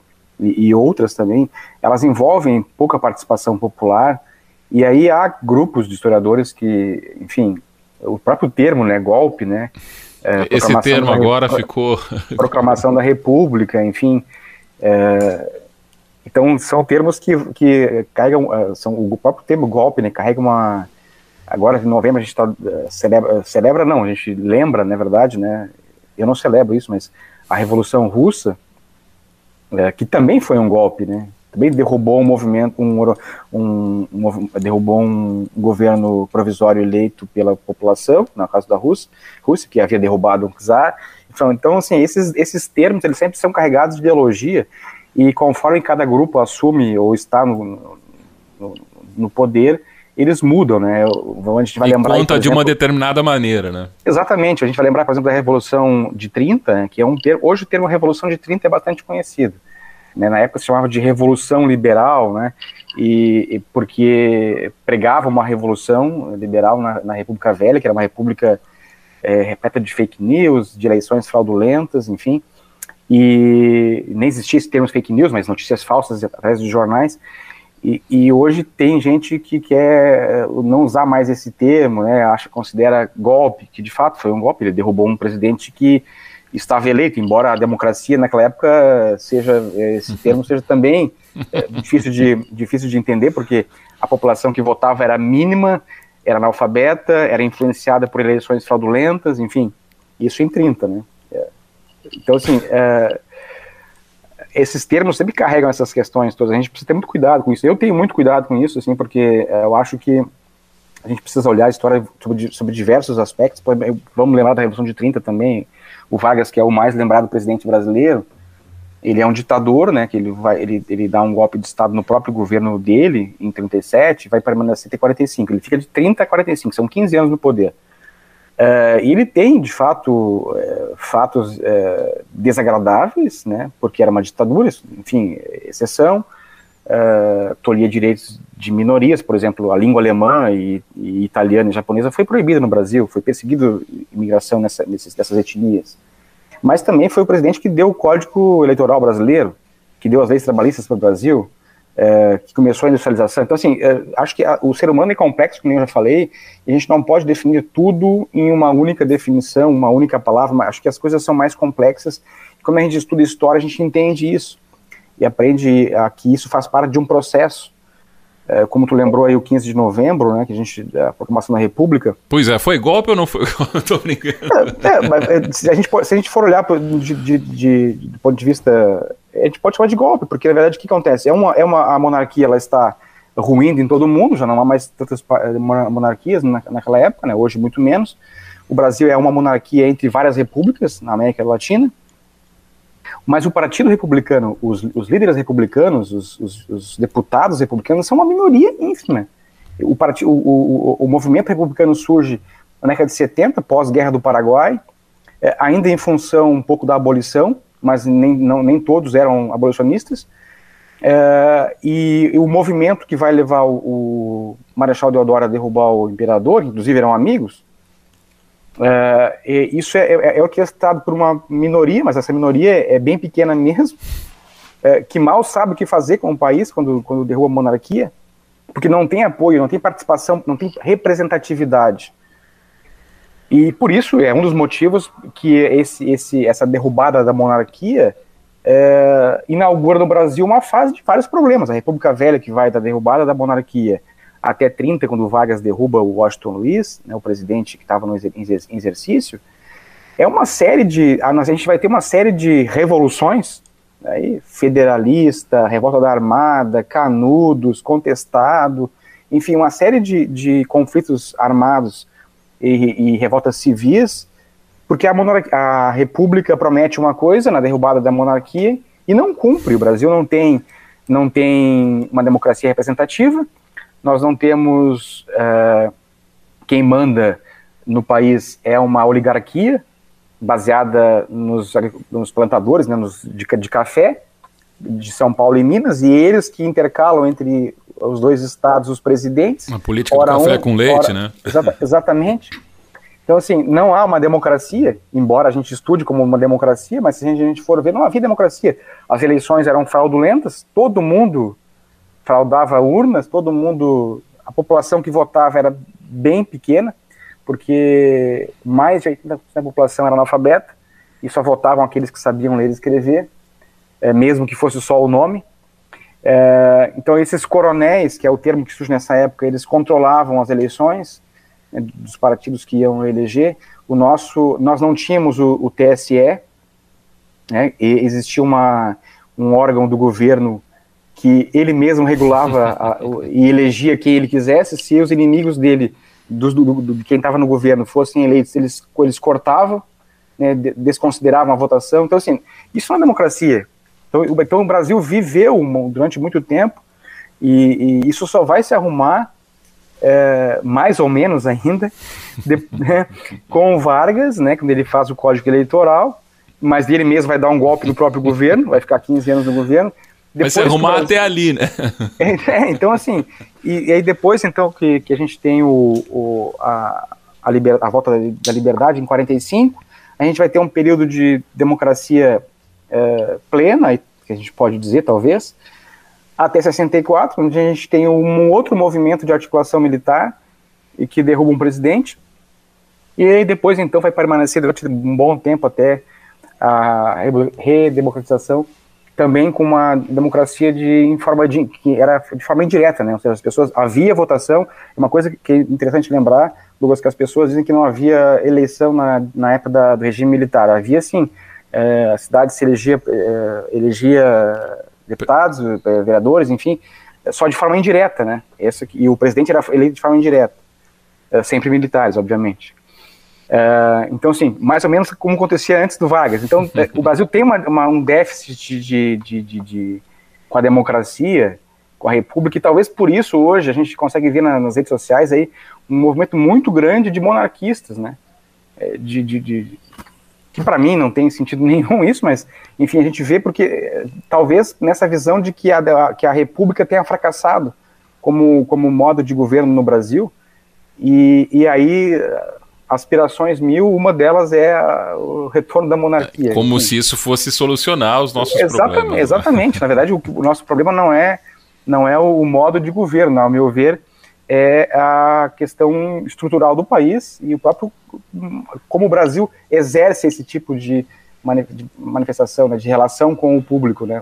e, e outras também, elas envolvem pouca participação popular, e aí há grupos de historiadores que, enfim, o próprio termo, né, golpe, né, é, esse termo agora ficou proclamação da República, enfim, é, então são termos que, que carregam, é, são o próprio termo golpe, né, carrega uma agora em novembro a gente tá, é, celebra, celebra não, a gente lembra, na verdade, né, eu não celebro isso, mas a Revolução Russa é, que também foi um golpe, né? Também derrubou um movimento, um, um, um, derrubou um governo provisório eleito pela população, no caso da Rússia, Rússia que havia derrubado um czar. Então, então assim, esses, esses termos eles sempre são carregados de ideologia e conforme cada grupo assume ou está no, no, no poder, eles mudam, né? A gente vai e lembrar. Conta aí, de exemplo, uma determinada maneira, né? Exatamente. A gente vai lembrar, por exemplo, da Revolução de 30, né, que é um termo. Hoje o termo Revolução de 30 é bastante conhecido. Né? Na época se chamava de Revolução Liberal, né? E, e porque pregava uma revolução liberal na, na, República Velha, que era uma república é, repleta de fake news, de eleições fraudulentas, enfim. E nem existia esse termo fake news, mas notícias falsas através de jornais. E, e, hoje tem gente que quer não usar mais esse termo, né, acha, considera golpe, que de fato foi um golpe, ele derrubou um presidente que estava eleito, embora a democracia naquela época seja, esse termo seja também é, difícil, de, difícil de entender, porque a população que votava era mínima, era analfabeta, era influenciada por eleições fraudulentas, enfim, isso em 30, né. É, então, assim, é, esses termos sempre carregam essas questões todas. A gente precisa ter muito cuidado com isso. Eu tenho muito cuidado com isso, assim, porque é, eu acho que a gente precisa olhar a história sobre, sobre diversos aspectos. Vamos lembrar da Revolução de 30 também. O Vargas, que é o mais lembrado presidente brasileiro, ele é um ditador, né? Que ele vai, ele, ele dá um golpe de estado no próprio governo dele em 37, vai permanecer até 45. Ele fica de 30 a 45, são 15 anos no poder. Uh, e ele tem, de fato, uh, fatos uh, desagradáveis, né, porque era uma ditadura, enfim, exceção, tolia direitos de minorias, por exemplo, a língua alemã e, e, italiana e japonesa foi proibida no Brasil, foi perseguido imigração nessa, nesses, dessas etnias. Mas também foi o presidente que deu o Código Eleitoral brasileiro, que deu as leis trabalhistas para o Brasil, é, que começou a industrialização. Então, assim, é, acho que a, o ser humano é complexo, como eu já falei, e a gente não pode definir tudo em uma única definição, uma única palavra, mas acho que as coisas são mais complexas. E como a gente estuda história, a gente entende isso e aprende a, que isso faz parte de um processo. É, como tu lembrou aí o 15 de novembro, né, que a gente, a proclamação da República. Pois é, foi golpe ou não foi? Tô brincando. É, é, mas, é, se, a gente, se a gente for olhar de, de, de, do ponto de vista a gente pode chamar de golpe, porque na verdade o que acontece? É uma, é uma a monarquia ela está ruindo em todo mundo, já não há mais tantas monarquias na, naquela época, né, hoje muito menos. O Brasil é uma monarquia entre várias repúblicas na América Latina. Mas o Partido Republicano, os, os líderes republicanos, os, os, os, deputados republicanos são uma minoria ínfima. O, part, o, o, o, movimento republicano surge na década de 70, pós-guerra do Paraguai, é, ainda em função um pouco da abolição, mas nem, não, nem todos eram abolicionistas. É, e, e, o movimento que vai levar o, o Marechal Deodoro a derrubar o imperador, inclusive eram amigos, isso é, é, é orquestrado por uma minoria, mas essa minoria é bem pequena mesmo, é, que mal sabe o que fazer com o país quando, quando derruba a monarquia, porque não tem apoio, não tem participação, não tem representatividade. E por isso é um dos motivos que esse, esse, essa derrubada da monarquia é, inaugura no Brasil uma fase de vários problemas. A República Velha, que vai da derrubada da monarquia até 30, quando o Vargas derruba o Washington Luiz, né, o presidente que estava em exercício, é uma série de. A gente vai ter uma série de revoluções aí, federalista, revolta da Armada, Canudos, Contestado, enfim, uma série de, de conflitos armados e, e revoltas civis, porque a, a República promete uma coisa na derrubada da monarquia e não cumpre. O Brasil não tem, não tem uma democracia representativa, nós não temos. Uh, quem manda no país é uma oligarquia baseada nos, nos plantadores, né, nos, de, de café, de São Paulo e Minas, e eles que intercalam entre os dois estados os presidentes. Uma política do café um, com leite, ora, né? Exata, exatamente. Então, assim, não há uma democracia, embora a gente estude como uma democracia, mas se a gente for ver, não havia democracia. As eleições eram fraudulentas, todo mundo fraudava urnas, todo mundo, a população que votava era bem pequena, porque mais de 80% da população era analfabeta, e só votavam aqueles que sabiam ler e escrever, é, mesmo que fosse só o nome. É, então, esses coronéis, que é o termo que surge nessa época, eles controlavam as eleições né, dos partidos que iam eleger. O nosso, nós não tínhamos o, o TSE, né, existia uma, um órgão do governo que ele mesmo regulava a, e elegia quem ele quisesse. Se os inimigos dele, do, do, do quem estava no governo, fossem eleitos, eles, eles cortavam, né, desconsideravam a votação. Então, assim, isso é uma democracia. Então, então o Brasil viveu durante muito tempo e, e isso só vai se arrumar é, mais ou menos ainda de, né, com o Vargas, né, quando ele faz o código eleitoral, mas ele mesmo vai dar um golpe no próprio governo, vai ficar 15 anos no governo. Depois vai se arrumar até ali, né? É, então assim, e, e, aí depois então que, que a gente tem o, o a, a, liber, a volta da liberdade em 45, a gente vai ter um período de democracia é, plena, que a gente pode dizer, talvez, até 64, onde a gente tem um outro movimento de articulação militar e que derruba um presidente, e aí depois, então, vai permanecer durante um bom tempo até a redemocratização, também com uma democracia de, em forma de, que era de forma indireta, né? Ou seja, as pessoas havia votação. Uma coisa que é interessante lembrar, Douglas, que as pessoas dizem que não havia eleição na, na época da, do regime militar. Havia sim é, a cidade se elegia, é, elegia deputados, é, vereadores, enfim, só de forma indireta, né? Essa, e o presidente era eleito de forma indireta, é, sempre militares, obviamente. É, então, assim, mais ou menos como acontecia antes do Vargas. Então, é, o Brasil tem uma, uma, um déficit de, de, de, de, com a democracia, com a república, e talvez por isso hoje a gente consegue ver nas redes sociais aí um movimento muito grande de monarquistas, né? De, de, de, que para mim não tem sentido nenhum isso, mas enfim, a gente vê porque talvez nessa visão de que a, que a República tenha fracassado como, como modo de governo no Brasil, e, e aí aspirações mil, uma delas é a, o retorno da monarquia. Como enfim. se isso fosse solucionar os nossos exatamente, problemas. Né? Exatamente, na verdade o, o, nosso problema não é, não é o modo de governo, ao meu ver, é a questão estrutural do país e o próprio como o Brasil exerce esse tipo de, manifestação, né, de relação com o público, né?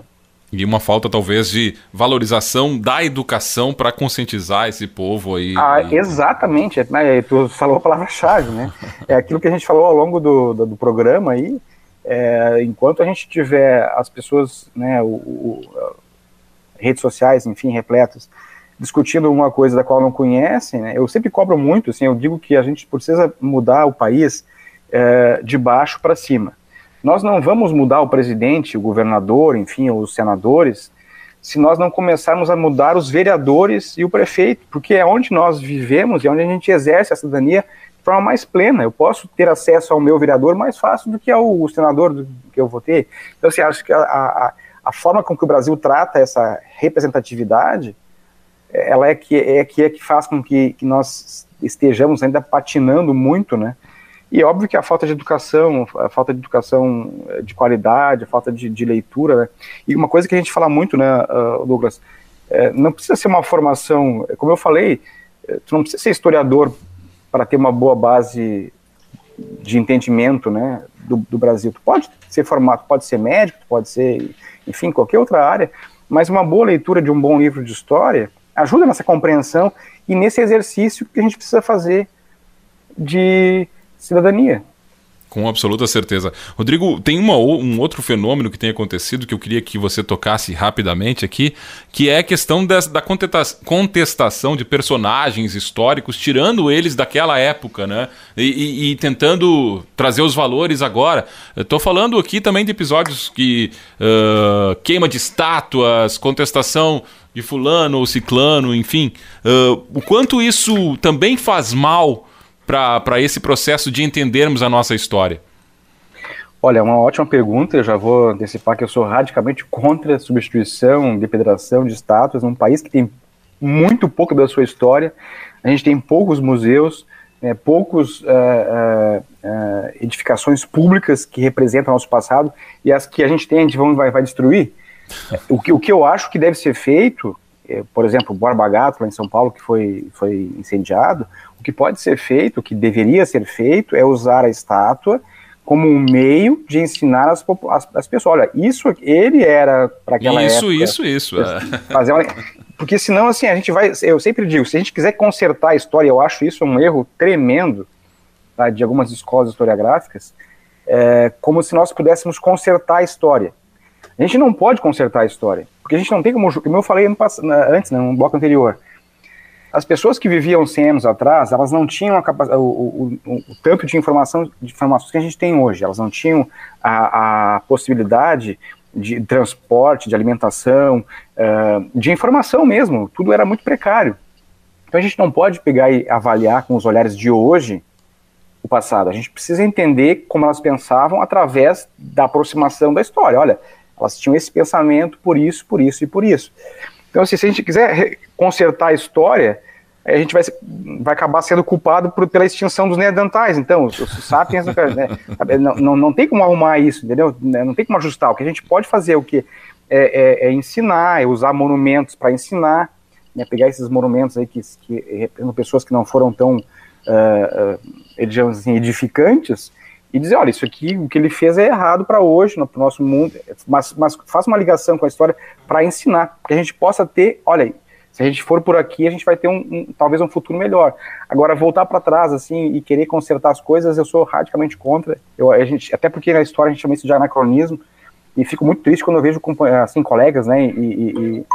E uma falta, talvez, de valorização da educação para conscientizar esse povo aí. Ah, exatamente. É, né, tu falou a palavra-chave, né? É aquilo que a gente falou ao longo do, do, do programa aí. É, enquanto a gente tiver as pessoas, né, o, o, redes sociais, enfim, repletas, discutindo uma coisa da qual não conhecem, né, eu sempre cobro muito, assim, eu digo que a gente precisa mudar o país é, de baixo para cima. Nós não vamos mudar o presidente, o governador, enfim, os senadores, se nós não começarmos a mudar os vereadores e o prefeito, porque é onde nós vivemos e é onde a gente exerce a cidadania de forma mais plena. Eu posso ter acesso ao meu vereador mais fácil do que ao senador do, que eu votei. Então, assim, acho que a, a, a, forma com que o Brasil trata essa representatividade, ela é que é que, é que faz com que, que nós estejamos ainda patinando muito, né? E é óbvio que a falta de educação, a falta de educação eh, de qualidade, a falta de, de leitura, né? E uma coisa que a gente fala muito, né, uh, Douglas, é, não precisa ser uma formação, como eu falei, tu não precisa ser historiador para ter uma boa base de entendimento, né, do, do Brasil. Tu pode ser formado, pode ser médico, pode ser, enfim, qualquer outra área, mas uma boa leitura de um bom livro de história ajuda nessa compreensão e nesse exercício que a gente precisa fazer de cidadania. Com absoluta certeza. Rodrigo, tem uma, um outro fenômeno que tem acontecido que eu queria que você tocasse rapidamente aqui, que é a questão das, da contestação de personagens históricos, tirando eles daquela época, né? E, e, e tentando trazer os valores agora. Estou falando aqui também de episódios que uh, queima de estátuas, contestação de fulano ou ciclano, enfim. Uh, o quanto isso também faz mal para esse processo de entendermos a nossa história? Olha, é uma ótima pergunta. Eu já vou antecipar que eu sou radicalmente contra a substituição, depedração de estátuas num país que tem muito pouco da sua história. A gente tem poucos museus, é, poucos uh, uh, uh, edificações públicas que representam o nosso passado e as que a gente tem a gente vai, vai destruir. O que, o que eu acho que deve ser feito, é, por exemplo, o Borba Gato, lá em São Paulo, que foi, foi incendiado, o que pode ser feito, o que deveria ser feito, é usar a estátua como um meio de ensinar as, as, as pessoas. Olha, isso ele era para aquela isso, época. Isso, isso, isso. É. Uma, porque senão, assim, a gente vai. Eu sempre digo, se a gente quiser consertar a história, eu acho isso um erro tremendo tá, de algumas escolas historiográficas, é, como se nós pudéssemos consertar a história. A gente não pode consertar a história, porque a gente não tem como, como eu falei antes, né, no bloco anterior, as pessoas que viviam 100 anos atrás, elas não tinham a o, o, o, o, tanto de informação de informações que a gente tem hoje. Elas não tinham a, a possibilidade de transporte, de alimentação, uh, de informação mesmo. Tudo era muito precário. Então a gente não pode pegar e avaliar com os olhares de hoje o passado. A gente precisa entender como elas pensavam através da aproximação da história. Olha, elas tinham esse pensamento por isso, por isso e por isso. Então, assim, se a gente quiser consertar a história, a gente vai, vai acabar sendo culpado por, pela extinção dos neandertais. Então, os, os sapiens, né, não, não, não tem como arrumar isso, entendeu? Não tem como ajustar. O que a gente pode fazer é o que é, é, é ensinar, é usar monumentos para ensinar, né, pegar esses monumentos aí que, que representam pessoas que não foram tão, uh, uh, assim, edificantes, e dizer, olha, isso aqui, o que ele fez é errado para hoje, no nosso mundo, mas, mas faça uma ligação com a história para ensinar, que a gente possa ter, olha, se a gente for por aqui, a gente vai ter um, um talvez um futuro melhor. Agora, voltar para trás, assim, e querer consertar as coisas, eu sou radicalmente contra, eu, a gente, até porque na história a gente chama isso de anacronismo, e fico muito triste quando eu vejo, assim, colegas, né, e, e, e,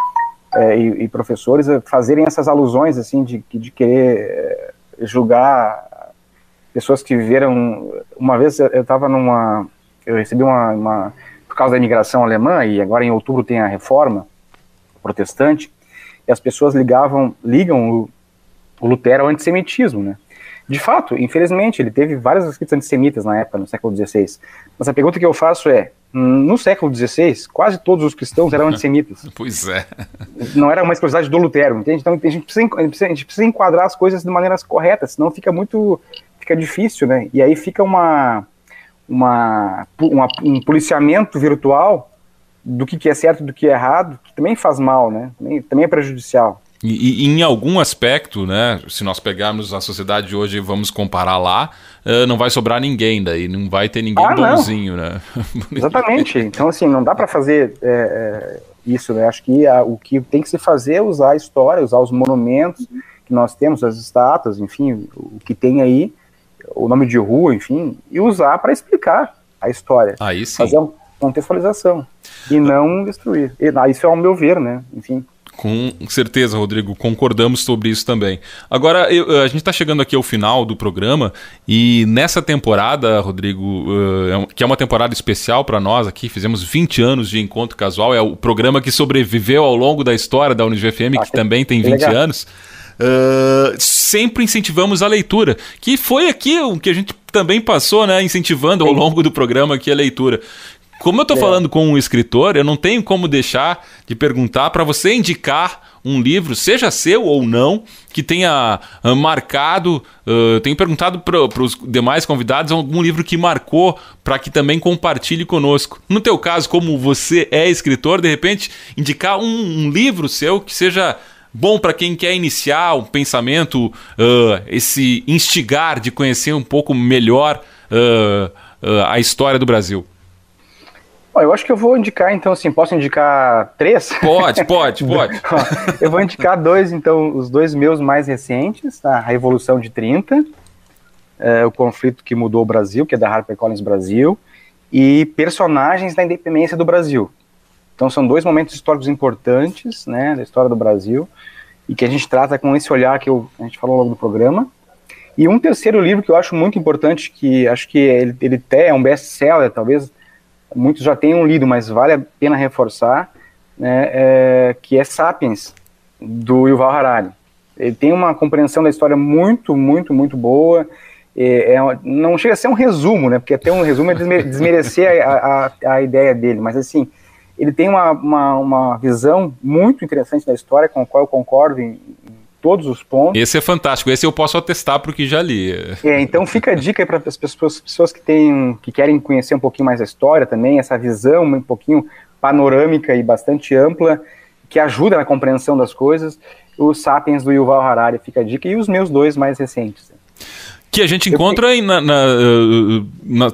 é, e professores fazerem essas alusões, assim, de, de querer é, julgar pessoas que viveram. Uma vez eu estava numa. Eu recebi uma, uma, Por causa da imigração alemã, e agora em outubro tem a reforma protestante, e as pessoas ligavam, ligam o, o Lutero ao antissemitismo, né? De fato, infelizmente, ele teve vários escritos antissemitas na época, no século XVI. Mas a pergunta que eu faço é: no século XVI, quase todos os cristãos eram antissemitas. pois é. Não era uma exclusividade do Lutero, entende? Então a gente, precisa, a gente precisa enquadrar as coisas de maneiras corretas, senão fica muito fica difícil, né? E aí fica uma, uma, uma um policiamento virtual do que, que é certo e do que é errado, que também faz mal, né? Também, também é prejudicial. E, e, em algum aspecto, né, se nós pegarmos a sociedade de hoje e vamos comparar lá, uh, não vai sobrar ninguém daí, não vai ter ninguém ah, bonzinho, né? Exatamente. Então, assim, não dá para fazer é, isso, né? Acho que a, o que tem que se fazer é usar a história, usar os monumentos que nós temos, as estátuas, enfim, o que tem aí, o nome de rua, enfim, e usar para explicar a história. Aí sim. Fazer uma contextualização e não destruir. E, ah, isso é o meu ver, né? Enfim. Com certeza, Rodrigo, concordamos sobre isso também. Agora, eu, a gente está chegando aqui ao final do programa e nessa temporada, Rodrigo, uh, que é uma temporada especial para nós aqui, fizemos 20 anos de Encontro Casual, é o programa que sobreviveu ao longo da história da UniGFM, ah, que, também tem 20 legal. anos. Uh, sempre incentivamos a leitura, que foi aqui o que a gente também passou, né, incentivando ao longo do programa aqui a leitura. Como eu estou é. falando com um escritor, eu não tenho como deixar de perguntar para você indicar um livro, seja seu ou não, que tenha uh, marcado. Uh, tenho perguntado para os demais convidados algum livro que marcou para que também compartilhe conosco. No teu caso, como você é escritor, de repente indicar um, um livro seu que seja bom para quem quer iniciar um pensamento, uh, esse instigar de conhecer um pouco melhor a história do Brasil. Bom, eu acho que eu vou indicar, então, assim, posso indicar três? Pode, pode, pode. eu vou indicar dois, então, os dois meus mais recentes, tá? A Revolução de 30, é, o conflito que mudou o Brasil, que é da HarperCollins Brasil, e Personagens da Independência do Brasil. Então, são dois momentos históricos importantes, né, da história do Brasil, e que a gente trata com esse olhar que eu, a gente falou ao longo do programa. E um terceiro livro que eu acho muito importante, que acho que ele, ele até é um best-seller, talvez muitos já tenham lido, mas vale a pena reforçar, né, é, que é Sapiens, do Yuval Harari. Ele tem uma compreensão da história muito, muito, muito boa. É, é, não chega a ser um resumo, né? Porque até um resumo é desmerecer a, a, a, ideia dele, mas assim, ele tem uma, uma, uma, visão muito interessante da história, com a qual eu concordo em, em todos os pontos. Esse é fantástico, esse eu posso atestar porque já li. É, então fica a dica para as pessoas, pessoas que, têm, que querem conhecer um pouquinho mais a história também, essa visão um pouquinho panorâmica e bastante ampla, que ajuda na compreensão das coisas. O Sapiens do Yuval Harari fica a dica, e os meus dois mais recentes. Que a gente encontra na, na, na,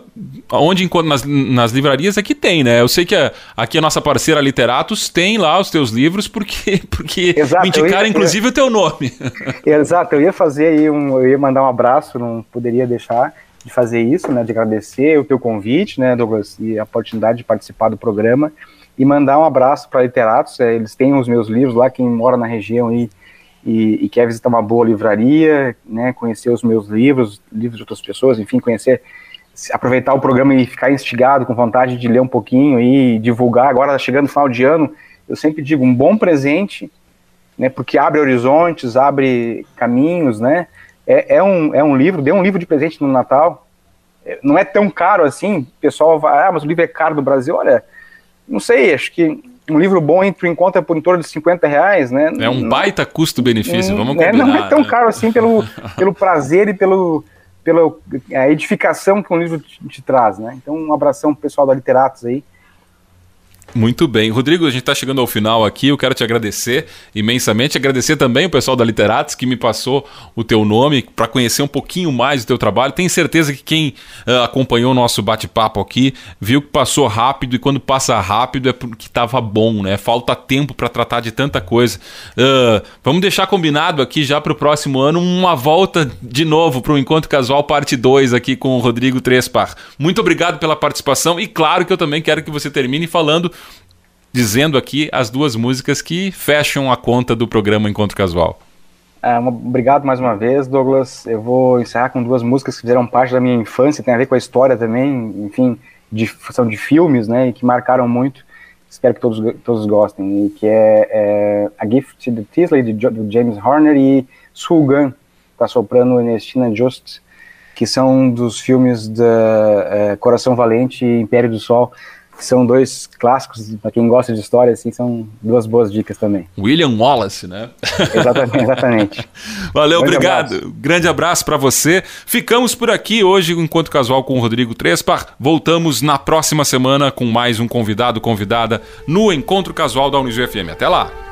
onde encontra nas, nas livrarias aqui tem, né? Eu sei que a, aqui a nossa parceira Literatos tem lá os teus livros porque porque Exato, me indicaram ia, inclusive o teu nome. Exato, eu ia fazer aí um, eu ia mandar um abraço, não poderia deixar de fazer isso, né? De agradecer o teu convite, né, Douglas, e a oportunidade de participar do programa e mandar um abraço para Literatos. É, eles têm os meus livros lá, quem mora na região aí e, e, quer visitar uma boa livraria, né, conhecer os meus livros, livros de outras pessoas, enfim, conhecer, aproveitar o programa e ficar instigado, com vontade de ler um pouquinho e divulgar. Agora, chegando no final de ano, eu sempre digo, um bom presente, né, porque abre horizontes, abre caminhos, né, é, é, um, é um livro, dê um livro de presente no Natal, é, não é tão caro assim, o pessoal vai, ah, mas o livro é caro do Brasil, olha, não sei, acho que um livro bom entra em conta por em torno de 50 reais, né? É um baita custo-benefício, vamos combinar. É, não é tão né? caro assim pelo, pelo prazer e pelo, pela edificação que um livro te, te traz, né? Então, um abração pro pessoal da Literatos aí. Muito bem. Rodrigo, a gente está chegando ao final aqui. Eu quero te agradecer imensamente. Agradecer também o pessoal da Literatos que me passou o teu nome para conhecer um pouquinho mais do teu trabalho. Tenho certeza que quem uh, acompanhou o nosso bate-papo aqui viu que passou rápido e quando passa rápido é porque estava bom, né? Falta tempo para tratar de tanta coisa. Uh, vamos deixar combinado aqui já para o próximo ano uma volta de novo para o Encontro Casual parte 2 aqui com o Rodrigo Trespar. Muito obrigado pela participação e claro que eu também quero que você termine falando dizendo aqui as duas músicas que fecham a conta do programa Encontro Casual. É, obrigado mais uma vez, Douglas. Eu vou encerrar com duas músicas que fizeram parte da minha infância, tem a ver com a história também, enfim, de, são de filmes, né, e que marcaram muito. Espero que todos, todos gostem. E que é, é A Gift to Tisley, de, James Horner, e Sulgan, da soprano Ernestina Just, que são dos filmes da é, Coração Valente e Império do Sol são dois clássicos, para quem gosta de história, assim, são duas boas dicas também. William Wallace, né? Exatamente, exatamente. Valeu, Grande obrigado. Abraço. Grande abraço para você. Ficamos por aqui hoje, enquanto casual com o Rodrigo Trespar. Voltamos na próxima semana com mais um convidado, convidada no Encontro Casual da Unijuí FM. Até lá!